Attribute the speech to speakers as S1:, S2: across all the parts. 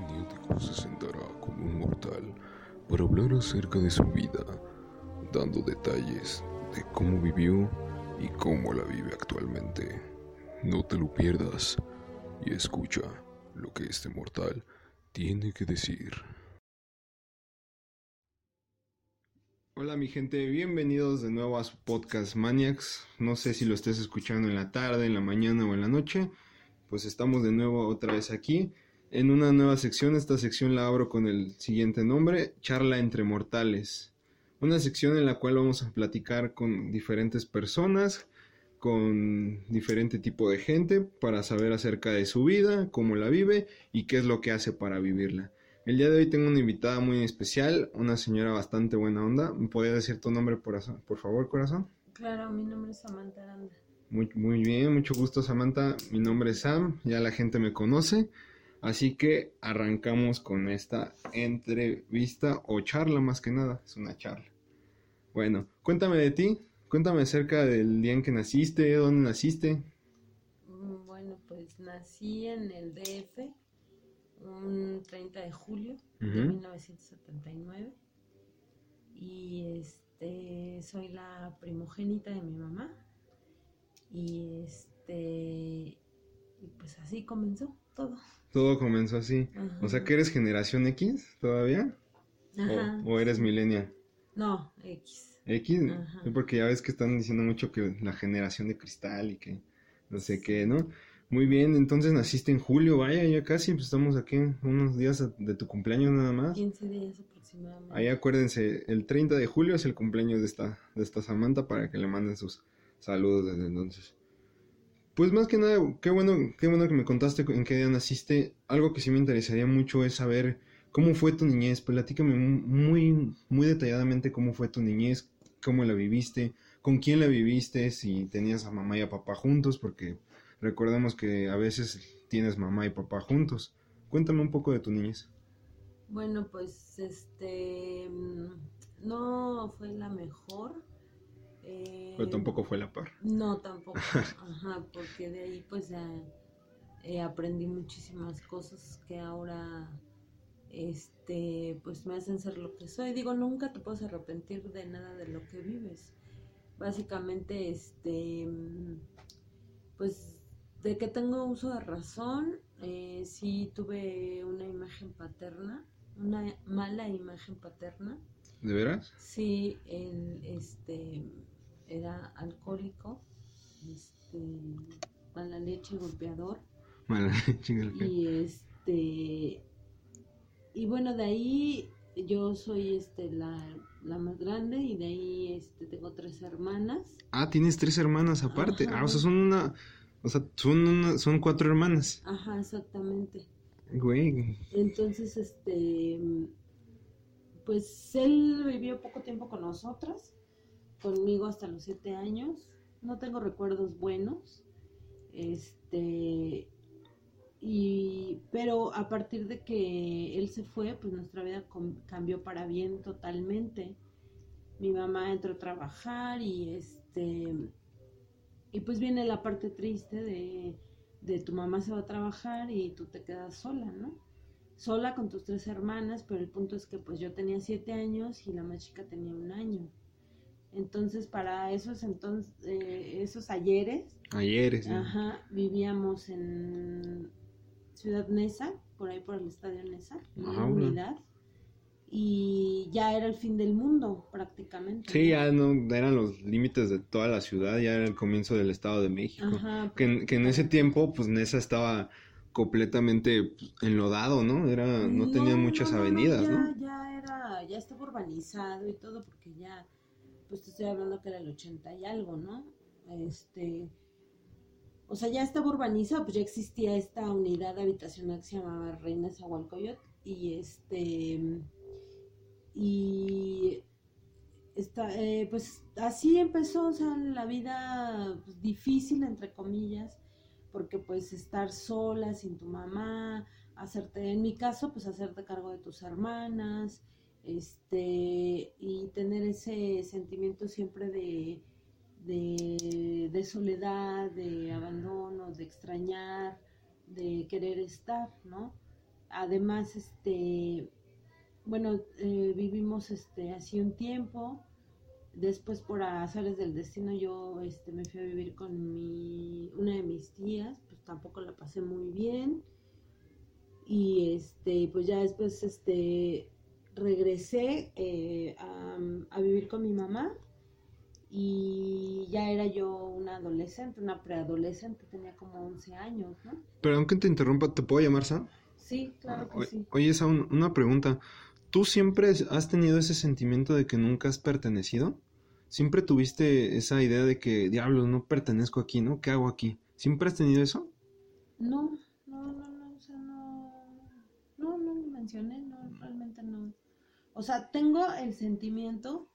S1: maniático se sentará como un mortal para hablar acerca de su vida, dando detalles de cómo vivió y cómo la vive actualmente. No te lo pierdas y escucha lo que este mortal tiene que decir.
S2: Hola mi gente, bienvenidos de nuevo a su podcast Maniacs. No sé si lo estés escuchando en la tarde, en la mañana o en la noche. Pues estamos de nuevo otra vez aquí en una nueva sección. Esta sección la abro con el siguiente nombre, Charla entre Mortales. Una sección en la cual vamos a platicar con diferentes personas, con diferente tipo de gente, para saber acerca de su vida, cómo la vive y qué es lo que hace para vivirla. El día de hoy tengo una invitada muy especial, una señora bastante buena onda. ¿Me podría decir tu nombre, por, por favor, corazón?
S3: Claro, mi nombre es Samantha Aranda.
S2: Muy, muy bien, mucho gusto, Samantha. Mi nombre es Sam, ya la gente me conoce. Así que arrancamos con esta entrevista o charla más que nada, es una charla. Bueno, cuéntame de ti, cuéntame acerca del día en que naciste, dónde naciste.
S3: Mm, bueno, pues nací en el DF un 30 de julio de 1979 y este soy la primogénita de mi mamá y este y pues así comenzó todo.
S2: Todo comenzó así. O sea que eres generación X todavía. Ajá. O, eres millennial.
S3: No, X.
S2: X, porque ya ves que están diciendo mucho que la generación de cristal y que no sé qué, ¿no? Muy bien, entonces naciste en julio, vaya, ya casi, pues estamos aquí unos días de tu cumpleaños nada más.
S3: 15 días aproximadamente.
S2: Ahí acuérdense, el 30 de julio es el cumpleaños de esta, de esta Samantha para que le manden sus saludos desde entonces. Pues más que nada, qué bueno, qué bueno que me contaste en qué día naciste. Algo que sí me interesaría mucho es saber cómo fue tu niñez. Platícame muy, muy detalladamente cómo fue tu niñez, cómo la viviste, con quién la viviste, si tenías a mamá y a papá juntos, porque Recordemos que a veces tienes mamá y papá juntos. Cuéntame un poco de tu niñez.
S3: Bueno, pues este mm, no fue la mejor.
S2: Eh, Pero tampoco fue la par.
S3: No, tampoco. Ajá, porque de ahí pues eh, aprendí muchísimas cosas que ahora este pues me hacen ser lo que soy. Digo, nunca te puedes arrepentir de nada de lo que vives. Básicamente, este pues de que tengo uso de razón, eh, sí tuve una imagen paterna, una mala imagen paterna.
S2: ¿De veras?
S3: Sí, él este, era alcohólico, este, mala leche, golpeador.
S2: Mala leche, golpeador.
S3: Y este, y bueno, de ahí yo soy este, la, la más grande y de ahí este, tengo tres hermanas.
S2: Ah, tienes tres hermanas aparte. Ah, o sea, son una o sea, son, son cuatro hermanas.
S3: Ajá, exactamente.
S2: Güey.
S3: Entonces, este, pues él vivió poco tiempo con nosotras, conmigo hasta los siete años. No tengo recuerdos buenos. Este, y, pero a partir de que él se fue, pues nuestra vida cambió para bien totalmente. Mi mamá entró a trabajar y este, y pues viene la parte triste de, tu mamá se va a trabajar y tú te quedas sola, ¿no? Sola con tus tres hermanas, pero el punto es que pues yo tenía siete años y la más chica tenía un año. Entonces, para esos entonces, eh, esos ayeres,
S2: ayeres,
S3: ajá, vivíamos en Ciudad Neza, por ahí por el estadio Neza, en una unidad y ya era el fin del mundo prácticamente.
S2: Sí, ya no eran los límites de toda la ciudad, ya era el comienzo del Estado de México. que, que, en ese tiempo, pues Nesa estaba completamente pues, enlodado, ¿no? Era, no, tenía muchas avenidas,
S3: ¿no? Ya, ya era, ya estaba urbanizado y todo, porque ya, pues te estoy hablando que era el 80 y algo, ¿no? Este, o sea, ya estaba urbanizado, pues ya existía esta unidad habitacional que se llamaba Reina Zahualcoyot y este y está, eh, pues así empezó o sea, la vida pues, difícil, entre comillas, porque pues estar sola, sin tu mamá, hacerte, en mi caso, pues hacerte cargo de tus hermanas, este, y tener ese sentimiento siempre de, de, soledad, de abandono, de extrañar, de querer estar, ¿no? además, este, bueno, eh, vivimos este así un tiempo. Después por azares del destino yo este, me fui a vivir con mi, una de mis tías, pues tampoco la pasé muy bien. Y este, pues ya después este, regresé eh, a, a, vivir con mi mamá y ya era yo una adolescente, una preadolescente, tenía como 11 años, ¿no?
S2: Pero aunque te interrumpa, ¿te puedo llamar Sam?
S3: Sí, claro que sí.
S2: Oye, Sam, una pregunta. ¿Tú siempre has tenido ese sentimiento de que nunca has pertenecido? ¿Siempre tuviste esa idea de que, diablos, no pertenezco aquí, ¿no? ¿Qué hago aquí? ¿Siempre has tenido eso?
S3: No, no, no, no, o sea, no, no, no lo mencioné, realmente no. O sea, tengo el sentimiento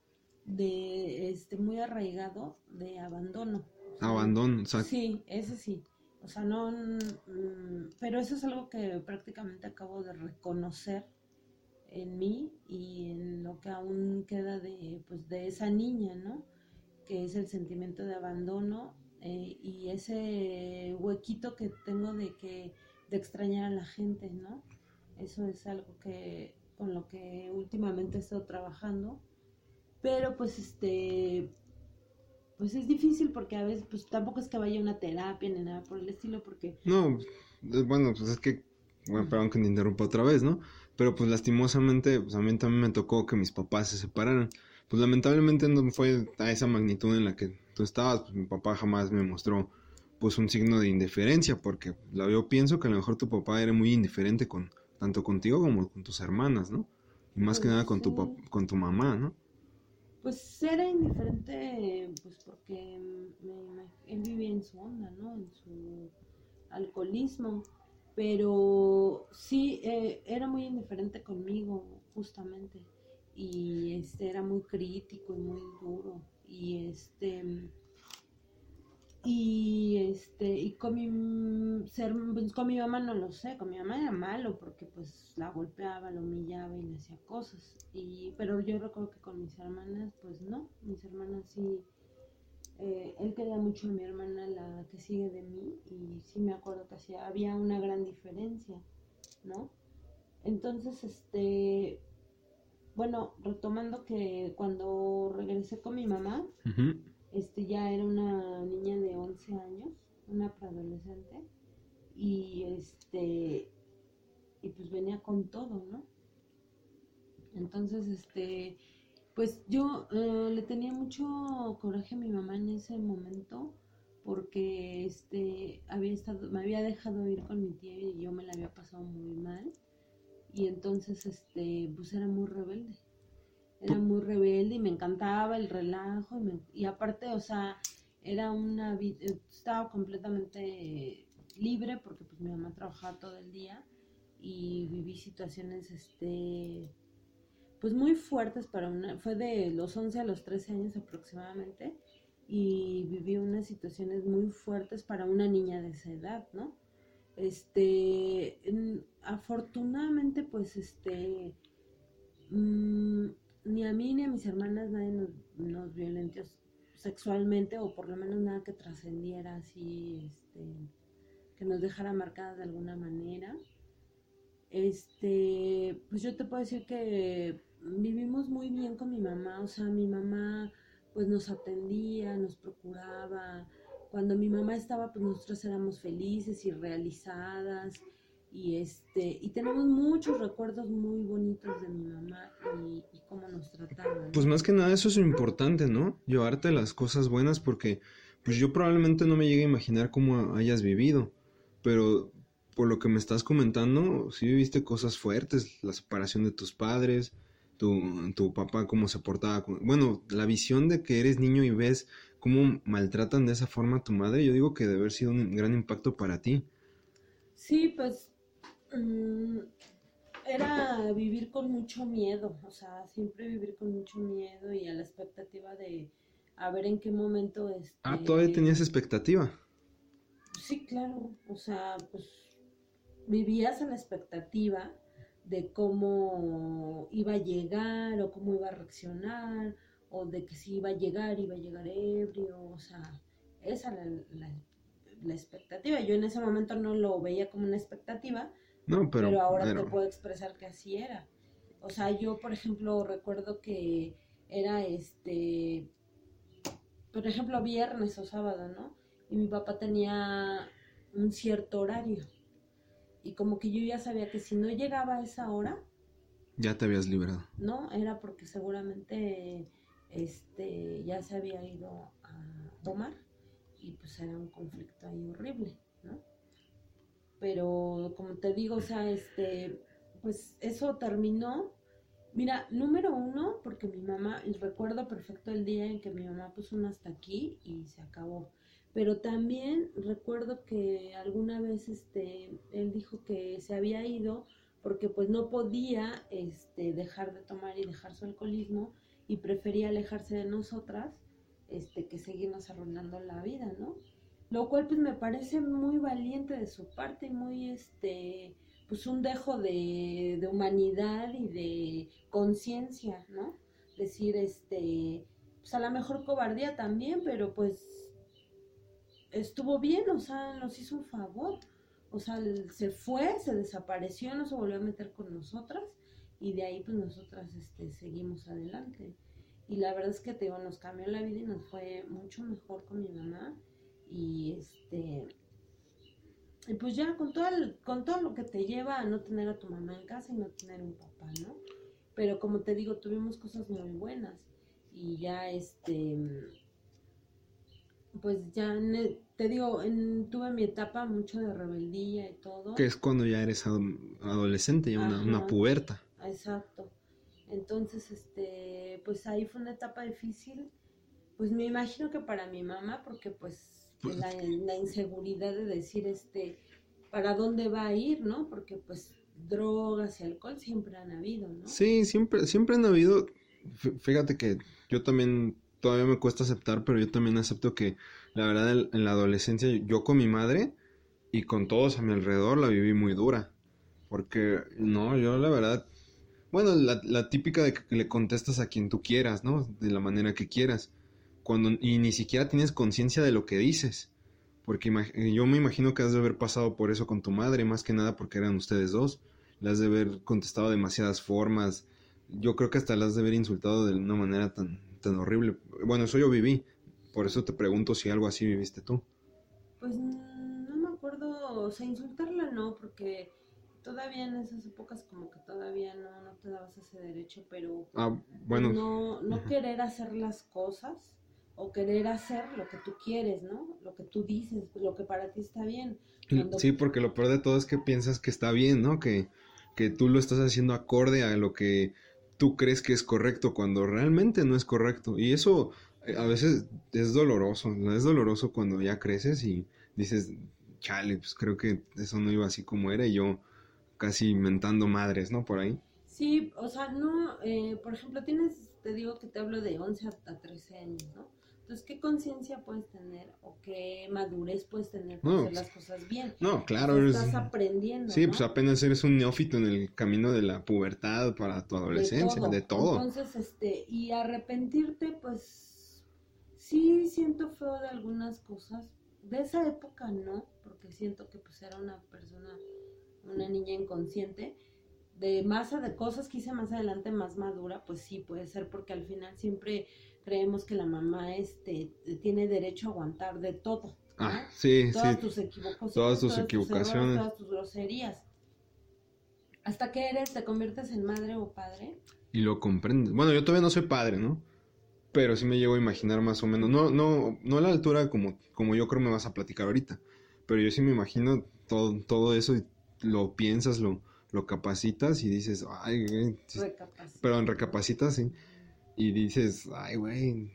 S3: de, este, muy arraigado de abandono.
S2: Abandono, o sea.
S3: Sí, ese sí. O sea, no, mm, pero eso es algo que prácticamente acabo de reconocer en mí y en lo que aún queda de, pues, de esa niña, ¿no? Que es el sentimiento de abandono eh, y ese huequito que tengo de que de extrañar a la gente, ¿no? Eso es algo que con lo que últimamente he estado trabajando, pero pues este pues es difícil porque a veces pues tampoco es que vaya a una terapia ni nada por el estilo porque
S2: no bueno pues es que bueno perdón que me interrumpa otra vez no pero pues lastimosamente, pues a mí también me tocó que mis papás se separaran. Pues lamentablemente no fue a esa magnitud en la que tú estabas, pues mi papá jamás me mostró pues un signo de indiferencia, porque la, yo pienso que a lo mejor tu papá era muy indiferente con tanto contigo como con tus hermanas, ¿no? Y más que nada con tu con tu mamá, ¿no?
S3: Pues era indiferente, pues porque él vivía en su onda, ¿no? En su alcoholismo pero sí eh, era muy indiferente conmigo justamente y este era muy crítico y muy duro y este y este y con mi ser, pues, con mi mamá no lo sé con mi mamá era malo porque pues la golpeaba la humillaba y le hacía cosas. Y pero yo recuerdo que con mis hermanas pues no. Mis hermanas sí eh, él quería mucho a mi hermana, la que sigue de mí, y sí me acuerdo que hacía, había una gran diferencia, ¿no? Entonces, este, bueno, retomando que cuando regresé con mi mamá, este, ya era una niña de 11 años, una preadolescente, y este, y pues venía con todo, ¿no? Entonces, este, pues yo eh, le tenía mucho coraje a mi mamá en ese momento porque este había estado me había dejado ir con mi tía y yo me la había pasado muy mal y entonces este pues era muy rebelde era muy rebelde y me encantaba el relajo y, aparte o sea era una estaba completamente libre porque pues mi mamá trabajaba todo el día y viví situaciones este pues muy fuertes para una, fue de los 11 a los 13 años aproximadamente y viví unas situaciones muy fuertes para una niña de esa edad, ¿no? Este, afortunadamente pues este, mm, ni a mí ni a mis hermanas nadie nos, nos violentó sexualmente o por lo menos nada que trascendiera así, este, que nos dejara marcadas de alguna manera. Este, pues yo te puedo decir que vivimos muy bien con mi mamá, o sea, mi mamá pues nos atendía, nos procuraba. Cuando mi mamá estaba, pues nosotros éramos felices y realizadas y este y tenemos muchos recuerdos muy bonitos de mi mamá y, cómo nos trataba.
S2: Pues más que nada eso es importante, ¿no? Llevarte las cosas buenas porque pues yo probablemente no me llegue a imaginar cómo hayas vivido, pero por lo que me estás comentando, sí viviste cosas fuertes, la separación de tus padres, tu, tu papá cómo se portaba. Bueno, la visión de que eres niño y ves cómo maltratan de esa forma a tu madre, yo digo que debe haber sido un gran impacto para ti.
S3: Sí, pues mm, era vivir con mucho miedo, o sea, siempre vivir con mucho miedo y a la expectativa de a ver en qué momento es. Este
S2: ah, todavía tenías expectativa.
S3: Sí, claro, o sea, pues vivías a la expectativa de cómo iba a llegar o cómo iba a reaccionar o de que si iba a llegar, iba a llegar ebrio, o sea, esa era la, la, expectativa. Yo en ese momento no lo veía como una expectativa,
S2: No, pero...
S3: Pero ahora
S2: pero-
S3: te puedo expresar que así era. O sea, yo, por ejemplo, recuerdo que era este, por ejemplo, viernes o sábado, ¿no? Y mi papá tenía un cierto horario. Y como que yo ya sabía que si no llegaba a esa hora,
S2: Ya te habías librado.
S3: ¿no? Era porque seguramente este ya se había ido a tomar y pues era un conflicto ahí horrible. Pero como te digo, o sea, este, pues eso terminó. Mira, número uno, porque mi mamá, recuerdo perfecto el día en que mi mamá puso un hasta aquí y se acabó. Pero también recuerdo que alguna vez este, él dijo que se había ido porque pues no podía este, dejar de tomar y dejar su alcoholismo y prefería alejarse de nosotras este, que seguirnos arruinando la vida, ¿no? Lo cual pues me parece muy valiente de su parte y muy, este, pues un dejo de, de humanidad y de conciencia, ¿no? Decir, este, pues a lo mejor cobardía también, pero pues estuvo bien, o sea, nos hizo un favor. O sea, se fue, se desapareció, no se volvió a meter con nosotras y de ahí pues nosotras este, seguimos adelante. Y la verdad es que te digo, nos cambió la vida y nos fue mucho mejor con mi mamá. Y este y pues ya con todo el- con todo lo que te lleva a no tener a tu mamá en casa y no tener un papá, ¿no? Pero como te digo, tuvimos cosas muy buenas. Y ya este pues ya ne- te digo, en- tuve mi etapa mucho de rebeldía y todo.
S2: Que es cuando ya eres ado- adolescente, ya una, una puberta.
S3: Exacto. Entonces, este, pues ahí fue una etapa difícil. Pues me imagino que para mi mamá, porque Pues- la, la inseguridad de decir, este, para dónde va a ir, ¿no? Porque pues drogas y alcohol siempre han habido, ¿no?
S2: Sí, siempre, siempre han habido. fí- Fíjate que yo también todavía me cuesta aceptar, pero yo también acepto que la verdad en, en la adolescencia yo con mi madre y con todos a mi alrededor la viví muy dura. Porque no, yo la verdad, bueno, la, la típica de que le contestas a quien tú quieras, ¿no? De la manera que quieras. Cuando, y ni siquiera tienes conciencia de lo que dices. Porque imag- yo me imagino que has de haber pasado por eso con tu madre, más que nada porque eran ustedes dos. Le has de haber contestado de demasiadas formas. Yo creo que hasta le has de haber insultado de una manera tan, tan horrible. Bueno, eso yo viví. Por eso te pregunto si algo así viviste tú.
S3: Pues no me acuerdo, o sea, insultarla no, porque todavía en esas épocas como que todavía no, no te dabas ese derecho, pero
S2: Ah, bueno,
S3: no, no querer hacer las cosas o querer hacer lo que tú quieres, ¿no? Lo que tú dices, lo que para ti está bien. cuando-
S2: sí, porque lo peor de todo es que piensas que está bien, ¿no? Que, que tú lo estás haciendo acorde a lo que tú crees que es correcto cuando realmente no es correcto. Y eso eh, a veces es doloroso, ¿no? Es doloroso cuando ya creces y dices, chale, pues creo que eso no iba así como era y yo casi mentando madres, ¿no? Por ahí.
S3: Sí, o sea, no, eh, por ejemplo, tienes, te digo que te hablo de 11 a 13 años, ¿no? Entonces, ¿qué conciencia puedes tener o qué madurez puedes tener para
S2: No,
S3: hacer
S2: pues,
S3: las cosas bien?
S2: No, claro, eres...
S3: estás aprendiendo,
S2: Sí,
S3: ¿no?
S2: pues apenas eres un neófito en el camino de la pubertad para tu adolescencia, de todo.
S3: Entonces, este, y arrepentirte, pues sí siento feo de algunas cosas. De esa época no, porque siento que pues era una persona, una niña inconsciente. De masa de cosas que hice más adelante más madura, pues sí puede ser, porque al final siempre creemos que la mamá este tiene derecho a aguantar de todo. ¿no?
S2: Ah, sí,
S3: todas
S2: sí.
S3: tus equivocaciones,
S2: Todas tus equivocaciones.
S3: todas tus groserías. Hasta que eres, te conviertes en madre o padre.
S2: Y lo comprendes. Bueno, yo todavía no soy padre, ¿no? Pero sí me llego a imaginar más o menos. No, no, no a la altura como, como yo creo me vas a platicar ahorita. Pero yo sí me imagino todo, todo eso y lo piensas, lo, lo capacitas y dices, ay,
S3: Recapacita.
S2: Perdón, recapacitas, sí. Y dices, ay, güey.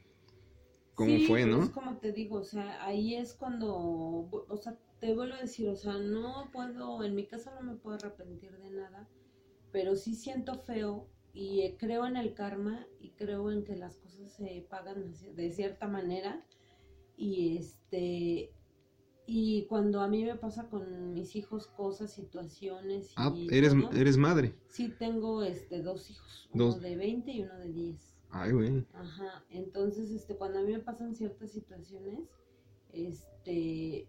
S2: ¿Cómo
S3: Sí,
S2: fue, no?
S3: Es como te digo, o sea, ahí es cuando, o sea, te vuelvo a decir, o sea, no puedo, en mi caso no me puedo arrepentir de nada, pero sí siento feo y eh, creo en el karma y creo en que las cosas se pagan de- cierta manera y este y cuando a mí me pasa con mis hijos cosas, situaciones y
S2: Ah, eres,
S3: todo,
S2: eres madre.
S3: sí tengo este dos hijos, uno de 20 y uno de 10.
S2: Ay, güey.
S3: Ajá, entonces, este, cuando a mí me pasan ciertas situaciones, este,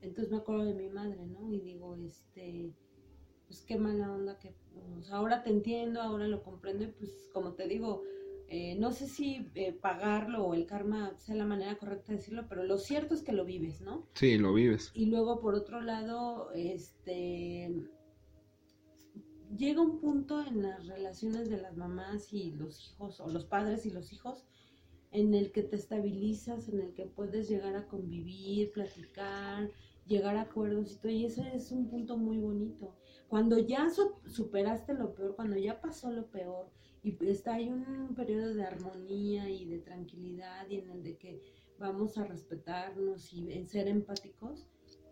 S3: entonces me acuerdo de mi madre, ¿no? Y digo, este, pues qué mala onda que pues, ahora te entiendo, ahora lo comprendo y pues como te digo, eh, no sé si eh, pagarlo o el karma sea la manera correcta de decirlo, pero lo cierto es que lo vives, ¿no?
S2: Sí, lo vives.
S3: Y luego, por otro lado, este llega un punto en las relaciones de las mamás y los hijos, o los padres y los hijos, en el que te estabilizas, en el que puedes llegar a convivir, platicar, llegar a acuerdos y todo, y ese es un punto muy bonito. Cuando ya superaste lo peor, cuando ya pasó lo peor, y está hay un periodo de armonía y de tranquilidad y en el de que vamos a respetarnos y ser empáticos,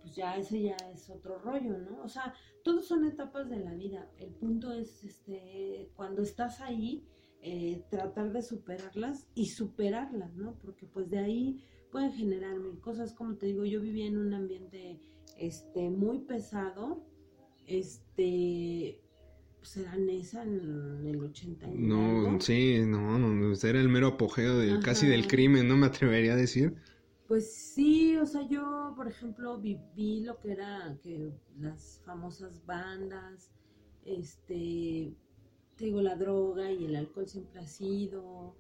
S3: pues ya ese ya es otro rollo, ¿no? O sea, todos son etapas de la vida. El punto es, este, cuando estás ahí, eh, tratar de superarlas y superarlas, ¿no? Porque pues de ahí pueden generar mil cosas. Como te digo, yo vivía en un ambiente, este, muy pesado, este, pues era Nesa en el 80.
S2: no, sí, no, no, era el mero apogeo del, casi del crimen, no me atrevería a decir.
S3: Pues sí, o sea, yo, por ejemplo, viví lo que era que las famosas bandas, este, te digo, la droga y el alcohol siempre ha sido,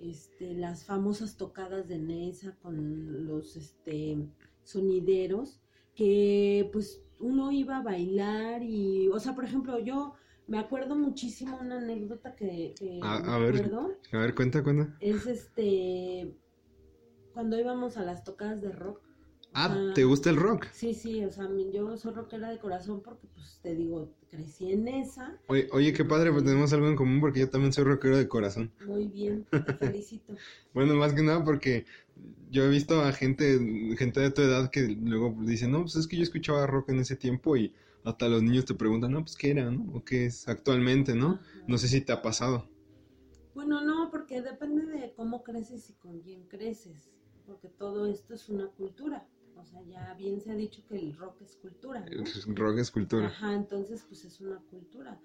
S3: este, las famosas tocadas de Nesa con los, este, sonideros, que pues uno iba a bailar y, o sea, por ejemplo, yo me acuerdo muchísimo una anécdota que,
S2: a, ver, a ver, cuenta, cuenta.
S3: Es este, cuando íbamos a las tocadas de rock.
S2: Ah, ¿te gusta el rock?
S3: Sí, sí, o sea, yo soy rockera de corazón porque, pues, te digo, crecí en esa.
S2: Oye, oye qué padre, pues tenemos algo en común porque yo también soy rockero de corazón.
S3: Muy bien, te felicito.
S2: bueno, más que nada porque yo he visto a gente, gente de tu edad que luego dicen, no, pues es que yo escuchaba rock en ese tiempo y hasta los niños te preguntan, no, pues qué era, ¿no? O qué es actualmente, ¿no? No sé si te ha pasado.
S3: Bueno, no, porque depende de cómo creces y con quién creces, porque todo esto es una cultura. O sea, ya bien se ha dicho que el rock es cultura. El
S2: rock es cultura.
S3: Ajá, entonces pues es una cultura.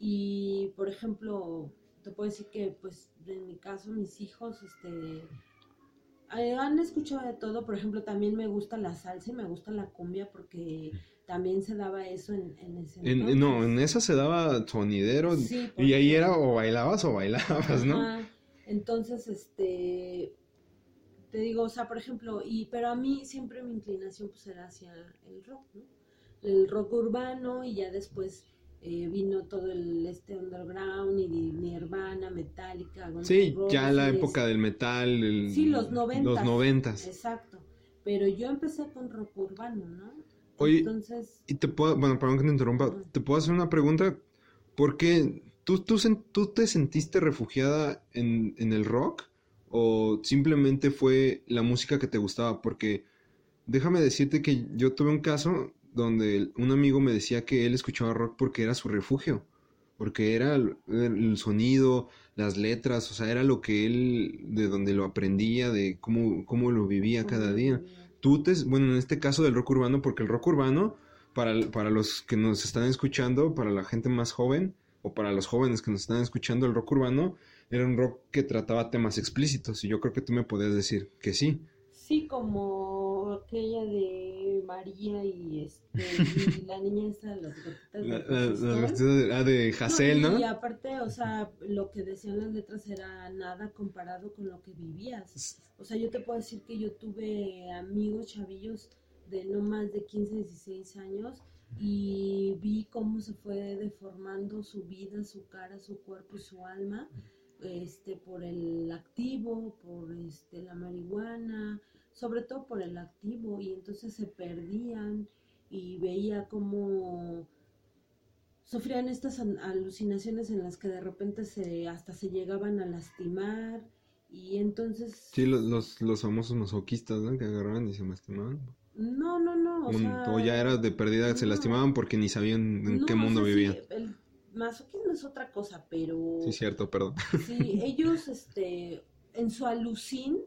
S3: Y por ejemplo, te puedo decir que pues en mi caso mis hijos, este, eh, han escuchado de todo, por ejemplo, también me gusta la salsa y me gusta la cumbia porque también se daba eso en, en ese
S2: No, en esa se daba sonidero y ahí era o bailabas o bailabas, ¿no?
S3: Entonces, este, te digo, o sea, por ejemplo, y pero a mí siempre mi inclinación pues era hacia el rock, ¿no? El rock urbano y ya después eh, vino todo el este underground y Nirvana, Metallica.
S2: sí, ya la época del metal.
S3: sí, los noventas.
S2: Los noventas.
S3: Exacto. Pero yo empecé con rock urbano, ¿no?
S2: Oye, Entonces... y te puedo, bueno, perdón que te interrumpa, te puedo hacer una pregunta. ¿Por qué tú, tú, tú te sentiste refugiada en, en el rock o simplemente fue la música que te gustaba? Porque déjame decirte que yo tuve un caso donde un amigo me decía que él escuchaba rock porque era su refugio, porque era el, sonido, las letras, o sea, era lo que él, de donde lo aprendía, de cómo, cómo lo vivía cada día. Tú te, bueno, en este caso del rock urbano, porque el rock urbano, para, para los que nos están escuchando, para la gente más joven, o para los jóvenes que nos están escuchando, el rock urbano era un rock que trataba temas explícitos, y yo creo que tú me podías decir que sí.
S3: Sí, como aquella de María y este la niña esa las gotitas
S2: de ah, de Hassel, ¿no?
S3: Y aparte, o sea, lo que decían las letras era nada comparado con lo que vivías. O sea, yo te puedo decir que yo tuve amigos chavillos de no más de 15, 16 años y vi cómo se fue deformando su vida, su cara, su cuerpo y su alma este por el activo, por este la marihuana, sobre todo por el activo, y entonces se perdían y veía como sufrían estas alucinaciones en las que de repente se hasta se llegaban a lastimar y entonces
S2: sí los, los, famosos masoquistas ¿no? que agarraban y se lastimaban.
S3: No no no
S2: o, ya era de pérdida se lastimaban porque ni sabían en qué mundo vivían.
S3: el masoquismo es otra cosa pero
S2: sí cierto perdón.
S3: Sí ellos este en su alucin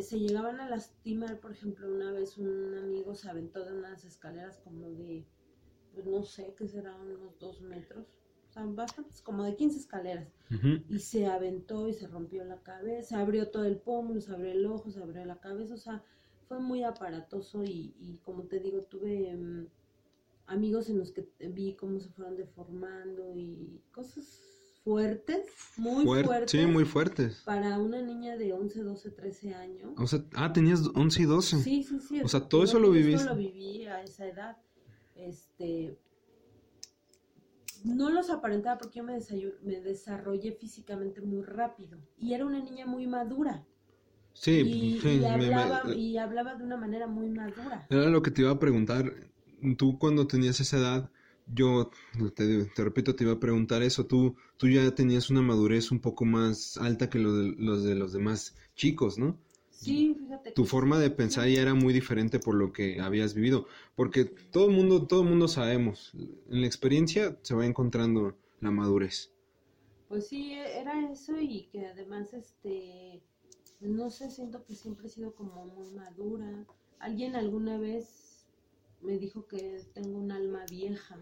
S3: se llegaban a lastimar, por ejemplo, una vez un amigo se aventó de unas escaleras como de, pues no sé, que serán unos dos metros, o sea, bastantes, como de 15 escaleras, y se aventó y se rompió la cabeza, se abrió todo el pómulo, se abrió el ojo, se abrió la cabeza, o sea, fue muy aparatoso y, y como te digo, tuve... Mm, amigos en los que vi cómo se fueron deformando y cosas fuertes, muy
S2: Fuer-
S3: fuertes.
S2: Sí, muy fuertes.
S3: Para una niña de 11, 12, 13 años.
S2: O sea, ah, tenías 11 y 12.
S3: Sí, sí, sí.
S2: O sea, todo eso lo viviste.
S3: Esto lo viví a esa edad. Este. No los aparentaba porque yo me, me desarrollé físicamente muy rápido. Y era una niña muy madura.
S2: Sí,
S3: y,
S2: sí,
S3: y
S2: me- me-
S3: hablaba, y hablaba de una manera muy madura.
S2: Era lo que te iba a preguntar. Tú cuando tenías esa edad, yo te, te repito, te iba a preguntar eso. Tú, tú ya tenías una madurez un poco más alta que los de los, de los demás chicos, ¿no?
S3: Sí, fíjate.
S2: Tu forma de pensar ya era muy diferente por lo que habías vivido. Porque todo el mundo, todo el mundo sabemos. En la experiencia se va encontrando la madurez.
S3: Pues sí, era eso y que además, este, no sé, siento que siempre he sido como muy madura. Alguien alguna vez me dijo que tengo un alma vieja.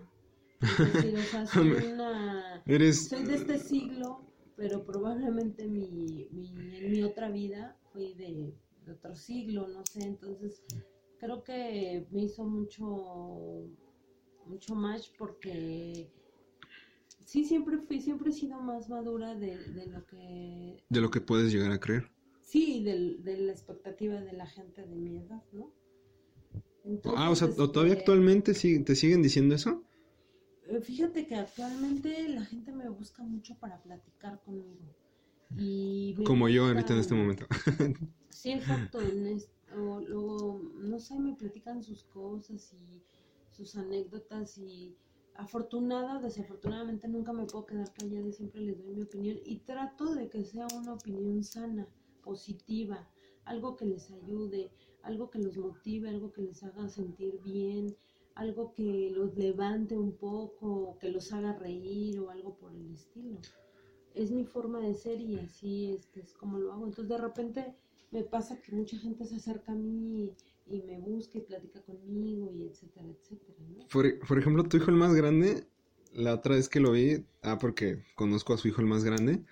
S3: Es decir, o sea, soy una...
S2: Eres.
S3: Soy de este siglo, pero probablemente mi, mi, en mi otra vida fui de, de otro siglo, no sé, entonces creo que me hizo mucho, mucho match porque sí, siempre fui, siempre he sido más madura de, de lo que,
S2: De lo que puedes llegar a creer.
S3: sí, del- de, la expectativa de la gente de mi edad, ¿no? Entonces,
S2: Ah, o sea, ¿o todavía
S3: este,
S2: actualmente sí, te siguen diciendo eso?
S3: Eh, Fíjate que actualmente la gente me busca mucho para platicar conmigo. Y
S2: Como yo
S3: gusta-
S2: ahorita en este momento.
S3: Sí, exacto. En es- o luego, no sé, me platican sus cosas y sus anécdotas y afortunada, desafortunadamente nunca me puedo quedar callada y siempre les doy mi opinión y trato de que sea una opinión sana, positiva, algo que les ayude, algo que los motive, algo que les haga sentir bien, algo que los levante un poco, que los haga reír o algo por el estilo. Es mi forma de ser y así este, es como lo hago. Entonces de repente me pasa que mucha gente se acerca a mí y, y me busca y platica conmigo y etcétera, etcétera, ¿no?
S2: Por, por ejemplo, tu hijo el más grande, la otra vez que lo vi, ah, porque conozco a su hijo el más grande,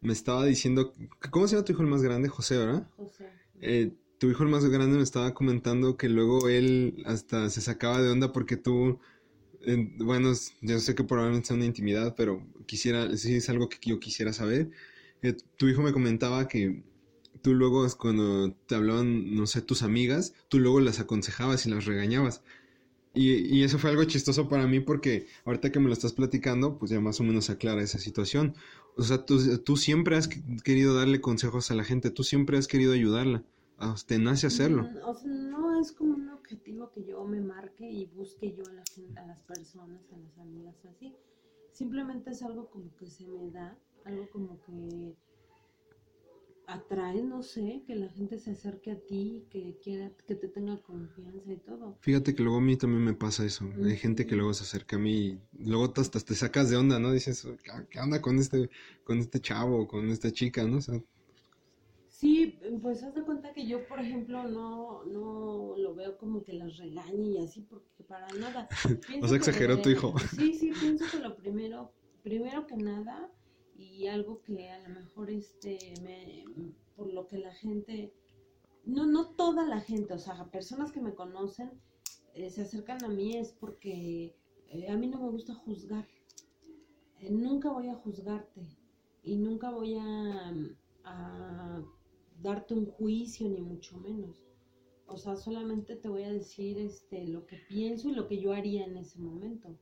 S2: me estaba diciendo, ¿cómo se llama tu hijo el más grande? José, ¿verdad?
S3: José.
S2: Eh, tu hijo el más grande me estaba comentando que luego él hasta se sacaba de onda porque tú, bueno, yo sé que probablemente sea una intimidad, pero quisiera, sí es algo que yo quisiera saber. Eh, tu hijo me comentaba que tú luego cuando te hablaban, no sé, tus amigas, tú luego las aconsejabas y las regañabas. Y, y eso fue algo chistoso para mí porque ahorita que me lo estás platicando, pues ya más o menos aclara esa situación. O sea, tú, siempre has que- querido darle consejos a la gente, tú siempre has querido ayudarla. Te nace hacerlo.
S3: Mm, o sea, no es como un objetivo que yo me marque y busque yo a, la gente, a las personas, a las amigas, así. Simplemente es algo como que se me da, algo como que atrae, no sé, que la gente se acerque a ti, que quiera, que te tenga confianza y todo.
S2: Fíjate que luego a mí también me pasa eso. Hay gente que luego se acerca a mí y luego te- hasta te sacas de onda, ¿no? Dices, ¿qué onda con este, con este chavo con esta chica, ¿no? O sea,
S3: Sí, pues haz de cuenta que yo, por ejemplo, no, no lo veo como que las regañe y así, porque para nada.
S2: O sea, exageró tu hijo.
S3: Sí, sí, pienso que lo primero, primero que nada, y algo que a lo mejor este, me, por lo que la gente, no, no toda la gente, o sea, personas que me conocen eh, se acercan a mí es porque eh, a mí no me gusta juzgar. Eh, nunca voy a juzgarte y nunca voy a, a darte un juicio ni mucho menos. O sea, solamente te voy a decir este lo que pienso y lo que yo haría en ese momento.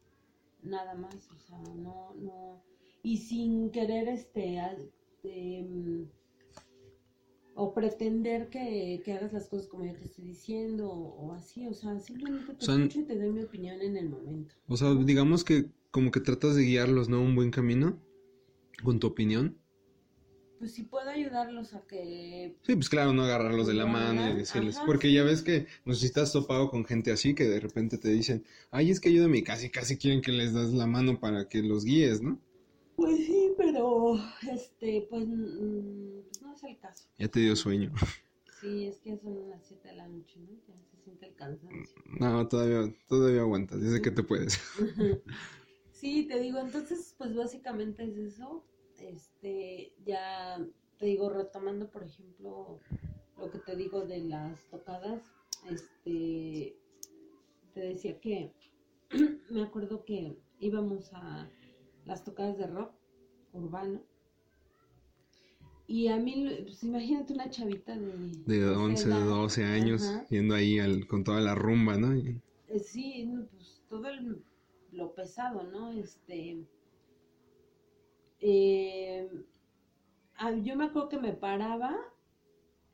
S3: Nada más, o sea, no no y sin querer este a- em, o pretender que, que hagas las cosas como yo te estoy diciendo o, o así, o sea, simplemente te
S2: O sea,
S3: escucho y te doy mi opinión en el momento.
S2: o sea, digamos que como que tratas de guiarlos, ¿no? Un buen camino con tu opinión.
S3: Pues si puedo ayudarlos a que
S2: Sí, pues claro, no agarrarlos de la mano y decirles,
S3: ajá,
S2: porque
S3: sí.
S2: ya ves que no sé si estás topado con gente así que de repente te dicen, ay, es que ayúdame, y casi, casi quieren que les das la mano para que los guíes, ¿no?
S3: Pues sí, pero este, pues mm, pues no es el caso.
S2: Ya te dio sueño.
S3: Sí, es que son las 7 de la noche, ¿no? Ya se siente el cansancio.
S2: No, todavía, todavía aguantas, dice que te puedes.
S3: Sí, te digo, entonces, pues básicamente es eso. Este, ya te digo, retomando, por ejemplo, lo que te digo de las tocadas, este, te decía que me acuerdo que íbamos a las tocadas de rock urbano. Y a mí, pues imagínate una chavita de...
S2: De 11, de 12 años,
S3: Ajá.
S2: yendo ahí al, con toda la rumba, ¿no?
S3: Eh, Sí, pues todo el- lo pesado, ¿no? Este. Eh, ah, yo me acuerdo que me paraba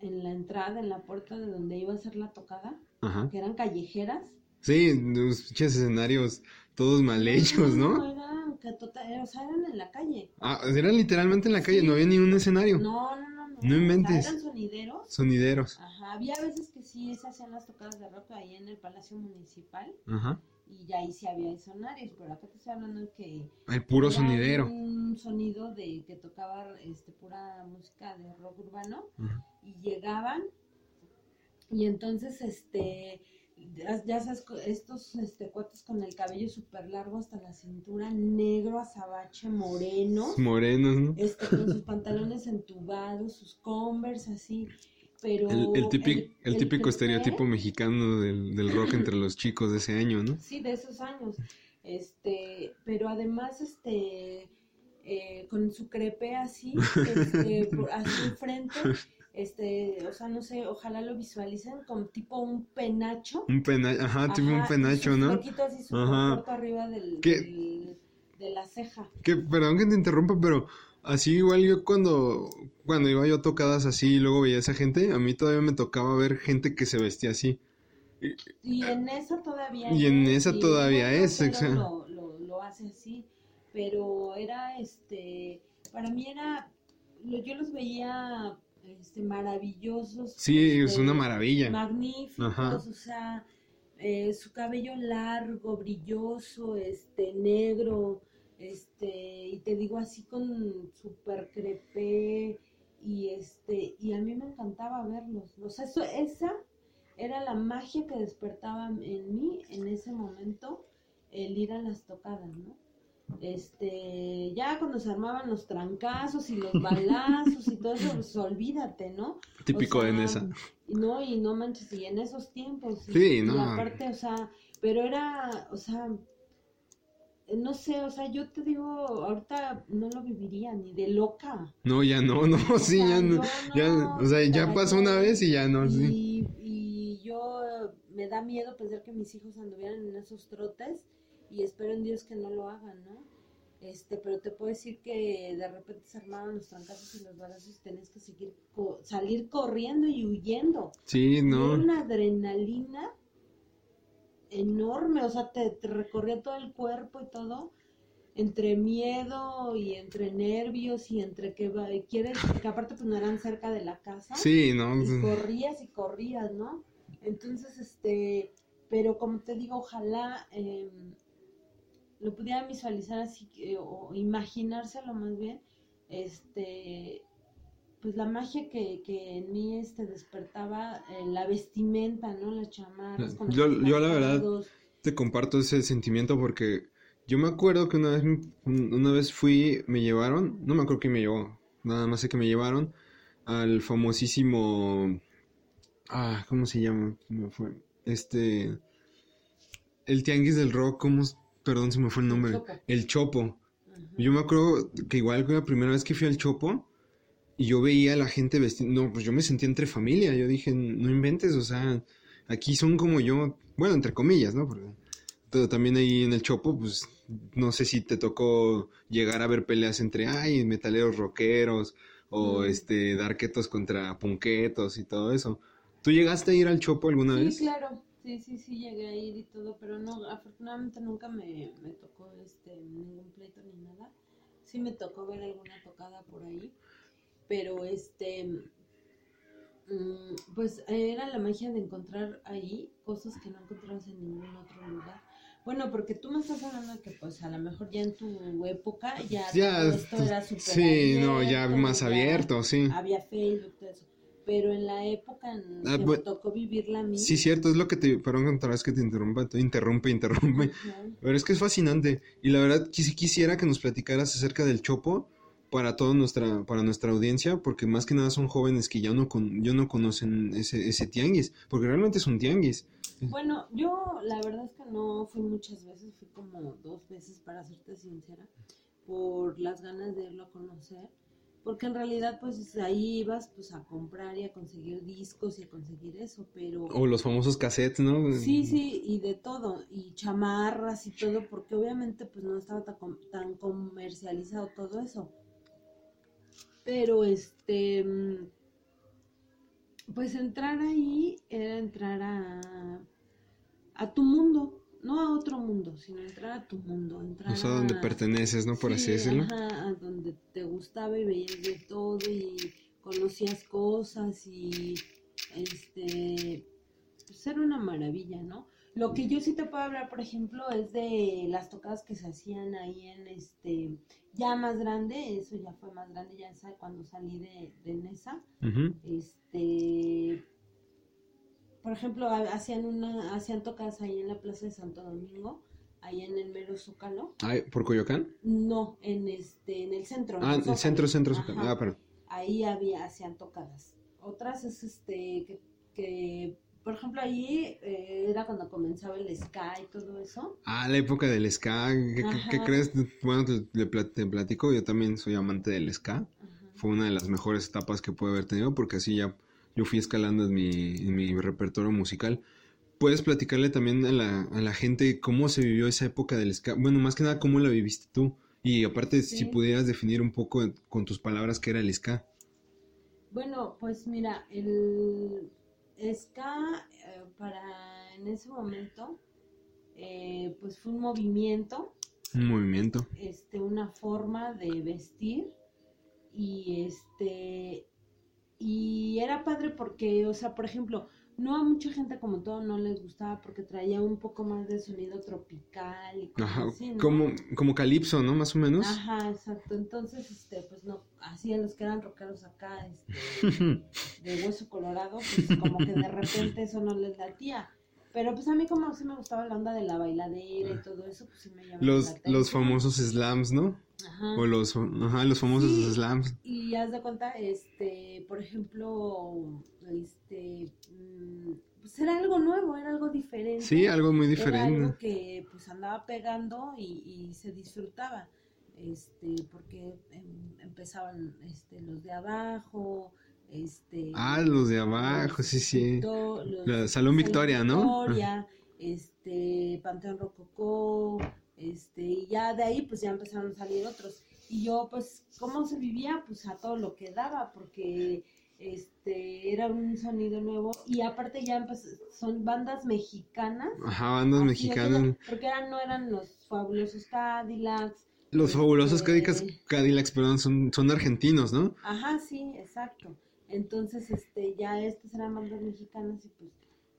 S3: en la entrada, en la puerta de donde iba a ser la tocada,
S2: Ajá.
S3: que eran callejeras.
S2: Sí, los pinches escenarios todos mal hechos, ¿no?
S3: eran, que total- o sea, eran en la calle.
S2: Ah, era literalmente en la calle,
S3: Sí.
S2: no había ni un escenario.
S3: No, no, no, no.
S2: No inventes.
S3: O sea, eran sonideros.
S2: Sonideros.
S3: Ajá, había veces que sí se hacían las tocadas de rock ahí en el Palacio Municipal
S2: Ajá.
S3: Y ya ahí sí había sonarios, pero acá te estoy hablando de que
S2: El puro sonidero.
S3: Un sonido de que tocaba este pura música de rock urbano y llegaban y entonces este ya, sabes estos este cuates con el cabello súper largo hasta la cintura, negro, azabache, moreno,
S2: Morenos, ¿no?
S3: este con sus pantalones entubados, sus Converse así, pero
S2: El, el, típico, el,
S3: el
S2: típico estereotipo mexicano del, del rock entre los chicos de ese año, ¿no?
S3: Sí, de esos años. Este, pero además, este, eh, con su crepe así, este, por- así enfrente, este, o sea, no sé, ojalá lo visualicen como tipo un penacho.
S2: Un penacho, ajá, tipo un
S3: Ajá,
S2: penacho,
S3: su
S2: ¿no?
S3: flequito así súper
S2: Ajá.
S3: arriba del- de la ceja.
S2: Que, perdón que te interrumpa, pero así igual yo cuando, cuando iba yo a tocadas así y luego veía a esa gente, a mí todavía me tocaba ver gente que se vestía así.
S3: Y en esa todavía
S2: Y en
S3: es,
S2: esa todavía es, exacto.
S3: Lo, lo, lo hace así, pero era, este, para mí era, yo los veía, este, maravillosos.
S2: Sí, es
S3: este,
S2: una maravilla.
S3: Magníficos,
S2: Ajá.
S3: o sea, eh, su cabello largo, brilloso, este, negro, este, y te digo así con super crepé, y este, y a mí me encantaba verlos, o sea, eso, esa era la magia que despertaba en mí en ese momento, el ir a las tocadas, ¿no? Este, ya cuando se armaban los trancazos y los balazos y todo eso, pues olvídate, ¿no?
S2: Típico
S3: O
S2: de
S3: sea,
S2: Nesa.
S3: y No, y no manches, y en esos tiempos.
S2: Sí,
S3: y
S2: no.
S3: aparte, o sea, pero era, o sea, no sé, o sea, yo te digo, ahorita no lo viviría ni de loca.
S2: No, ya no, no,
S3: O
S2: sí,
S3: sea,
S2: ya no.
S3: yo
S2: Ya,
S3: no,
S2: o sea, ya
S3: ¿para
S2: pasó una vez y ya no, sí.
S3: Y, yo me da miedo pensar que mis hijos anduvieran en esos trotes y espero en Dios que no lo hagan, ¿no? Este, pero te puedo decir que de repente se armaban los trancazos y los balazos y tenés que seguir co- salir corriendo y huyendo.
S2: Sí,
S3: Era
S2: no.
S3: una adrenalina enorme, o sea, te, te recorría todo el cuerpo y todo, entre miedo y entre nervios y entre que va- quieres, que aparte pues no eran cerca de la casa
S2: Sí, no.
S3: y corrías y corrías, ¿no? Entonces, este, pero como te digo, ojalá eh, lo pudiera visualizar así, que- o imaginárselo más bien, este, pues la magia que, que en mí este despertaba, eh, la vestimenta, ¿no? Las chamarras. con los
S2: Yo- yo la verdad- te comparto ese sentimiento porque yo me acuerdo que una vez, una vez fui, me llevaron, no me acuerdo quién me llevó, nada más sé que me llevaron al famosísimo, ah, ¿cómo se llama? Me fue, este, el tianguis del rock, ¿cómo? Perdón, se me fue el
S3: El
S2: nombre.
S3: Chopo.
S2: El Chopo. Yo me acuerdo que igual que la primera vez que fui al Chopo y yo veía a la gente vestida, no, pues yo me sentía entre familia, yo dije, no inventes, o sea, aquí son como yo, bueno, entre comillas, ¿no? Porque pero también ahí en el Chopo, pues no sé si te tocó llegar a ver peleas entre, ay, metaleros rockeros o
S3: Mm.
S2: este, darquetos contra punquetos y todo eso. ¿Tú llegaste a ir al Chopo alguna
S3: Sí,
S2: vez?
S3: claro, sí, sí, sí, llegué a ir y todo, pero no, afortunadamente nunca me, me tocó este, ningún pleito ni nada. Sí me tocó ver alguna tocada por ahí, pero este, mm, pues era la magia de encontrar ahí cosas que no encontrabas en ningún otro lugar. Bueno, porque tú me estás hablando de que pues a lo mejor ya en tu época ya,
S2: Ya,
S3: todo esto era súper
S2: sí, no, ya
S3: abierto,
S2: más
S3: ya
S2: abierto, sí.
S3: Había Facebook, todo eso. Pero en la época en
S2: Ah,
S3: que me tocó vivirla a mí.
S2: Sí, cierto, es lo que te, perdón otra vez que te interrumpa, te interrumpe, interrumpe. Pero es que es fascinante. Y la verdad, que sí quisiera que nos platicaras acerca del Chopo, para toda nuestra, para nuestra audiencia, porque más que nada son jóvenes que ya no, con, ya no conocen ese, ese tianguis, porque realmente es un tianguis.
S3: Bueno, yo la verdad es que no fui muchas veces, fui como dos veces para serte sincera, por las ganas de irlo a conocer, porque en realidad pues ahí ibas pues a comprar y a conseguir discos y a conseguir eso, pero...
S2: O los famosos cassettes, ¿no?
S3: Sí, sí, y de todo, y chamarras y todo, porque obviamente pues no estaba tan, tan comercializado todo eso. Pero este, mm, pues entrar ahí era entrar a, a tu mundo, no a otro mundo, sino entrar a tu mundo. Entrar
S2: o sea, donde perteneces, ¿no? Por así decirlo.
S3: Ajá, a donde te gustaba y veías de todo y conocías cosas y este, pues era una maravilla, ¿no? Lo que yo sí te puedo hablar, por ejemplo, es de las tocadas que se hacían ahí en este, ya más grande, eso ya fue más grande, ya cuando salí de, de Nesa. Este, por ejemplo, hacían una, hacían tocadas ahí en la Plaza de Santo Domingo, ahí en el mero Zócalo.
S2: ¿Por Coyoacán?
S3: No, en este, en el centro.
S2: Ah, en el centro, centro, Zócalo. Ah, pero.
S3: Ahí había, hacían tocadas. Otras es este, que, que por ejemplo, ahí eh, era cuando comenzaba el ska y todo eso.
S2: Ah, la época del ska. ¿Qué, crees? Bueno, te, platico, yo también soy amante del ska. Fue una de las mejores etapas que pude haber tenido porque así ya yo fui escalando en mi, en mi repertorio musical. ¿Puedes platicarle también a la, a la gente cómo se vivió esa época del ska? Bueno, más que nada, ¿cómo la viviste tú? Y aparte, si pudieras definir un poco con tus palabras qué era el ska.
S3: Bueno, pues mira, el ska eh, para en ese momento eh, pues fue un movimiento.
S2: Un movimiento.
S3: Este una forma de vestir. Y este y era padre porque o sea por ejemplo no a mucha gente como todo no les gustaba porque traía un poco más de sonido tropical y
S2: Ajá, como como calipso, ¿no? Más o menos.
S3: Ajá, exacto. Entonces, este, pues no, así a los que eran rockeros acá, este, de hueso colorado, pues como que de repente eso no les latía. Pero pues a mí como sí me gustaba la onda de la bailadera y todo eso, pues sí me llamaba
S2: Los, los famosos slams, ¿no? Ajá. O los, ajá, los famosos slams.
S3: Y haz de cuenta, este, por ejemplo, este, mm, pues era algo nuevo, era algo diferente.
S2: Sí, algo muy diferente.
S3: Era algo que pues andaba pegando y, y se disfrutaba, este, porque em, empezaban, este, los de abajo, este,
S2: ah, los de abajo, sí, sí. la Salón Victoria, ¿no?
S3: Victoria, este, Panteón Rococó, este, y ya de ahí pues ya empezaron a salir otros. Y yo pues, ¿cómo se vivía? Pues a todo lo que daba, porque este era un sonido nuevo y aparte ya pues, son bandas mexicanas.
S2: Ajá, bandas mexicanas.
S3: porque eran, no eran los fabulosos Cadillacs.
S2: Los fabulosos este, Cadillacs, perdón, son, son argentinos, ¿no?
S3: Ajá, sí, exacto. Entonces, este, ya estas eran bandas mexicanas y pues,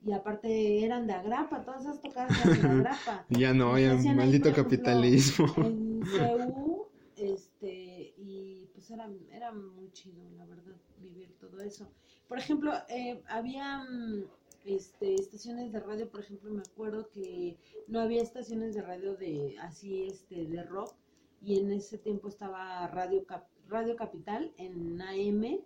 S3: y aparte eran de agrapa, todas esas tocadas eran de agrapa.
S2: ya no, ya maldito capitalismo.
S3: en CU, este, y pues era, era muy chido, la verdad, vivir todo eso. Por ejemplo, eh, había mm, este, estaciones de radio, por ejemplo, me acuerdo que no había estaciones de radio de así, este, de rock, y en ese tiempo estaba Radio, radio Capital en AM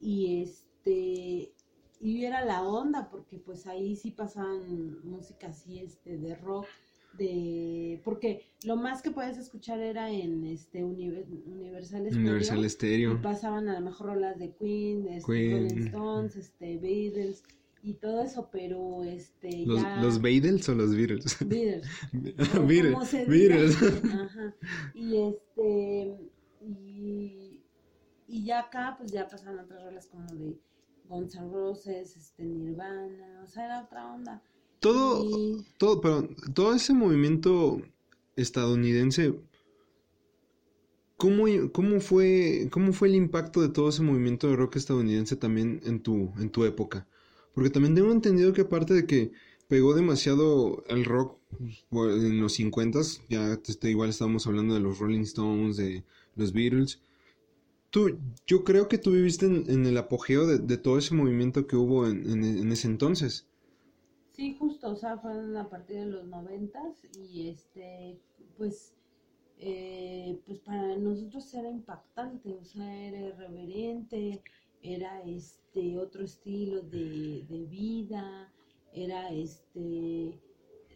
S3: y este y era la onda porque pues ahí sí pasaban música así este de rock de porque lo más que puedes escuchar era en este Universal Stereo,
S2: Universal Stereo.
S3: y pasaban a lo mejor rolas de Queen, este, Rolling Stones, este Beatles y todo eso, pero este
S2: los,
S3: ya...
S2: los Beatles o los Beatles.
S3: Beatles.
S2: Beatles. Beatles.
S3: Ajá. Y este y y ya acá, pues ya pasaron otras rolas como de Guns N' Roses, este, Nirvana, o sea, era otra onda.
S2: Todo, todo, pero todo ese movimiento estadounidense, ¿cómo, cómo, fue, ¿cómo fue el impacto de todo ese movimiento de rock estadounidense también en tu, en tu época? Porque también tengo entendido que aparte de que pegó demasiado el rock en los 50 ya este, igual estábamos hablando de los Rolling Stones, de los Beatles, yo creo que tú viviste en, el apogeo de, todo ese movimiento que hubo en, ese entonces.
S3: Sí, justo, o sea, fue a partir de los noventas y este, pues eh, pues para nosotros era impactante, o sea, era irreverente, era este otro estilo de, de vida, era este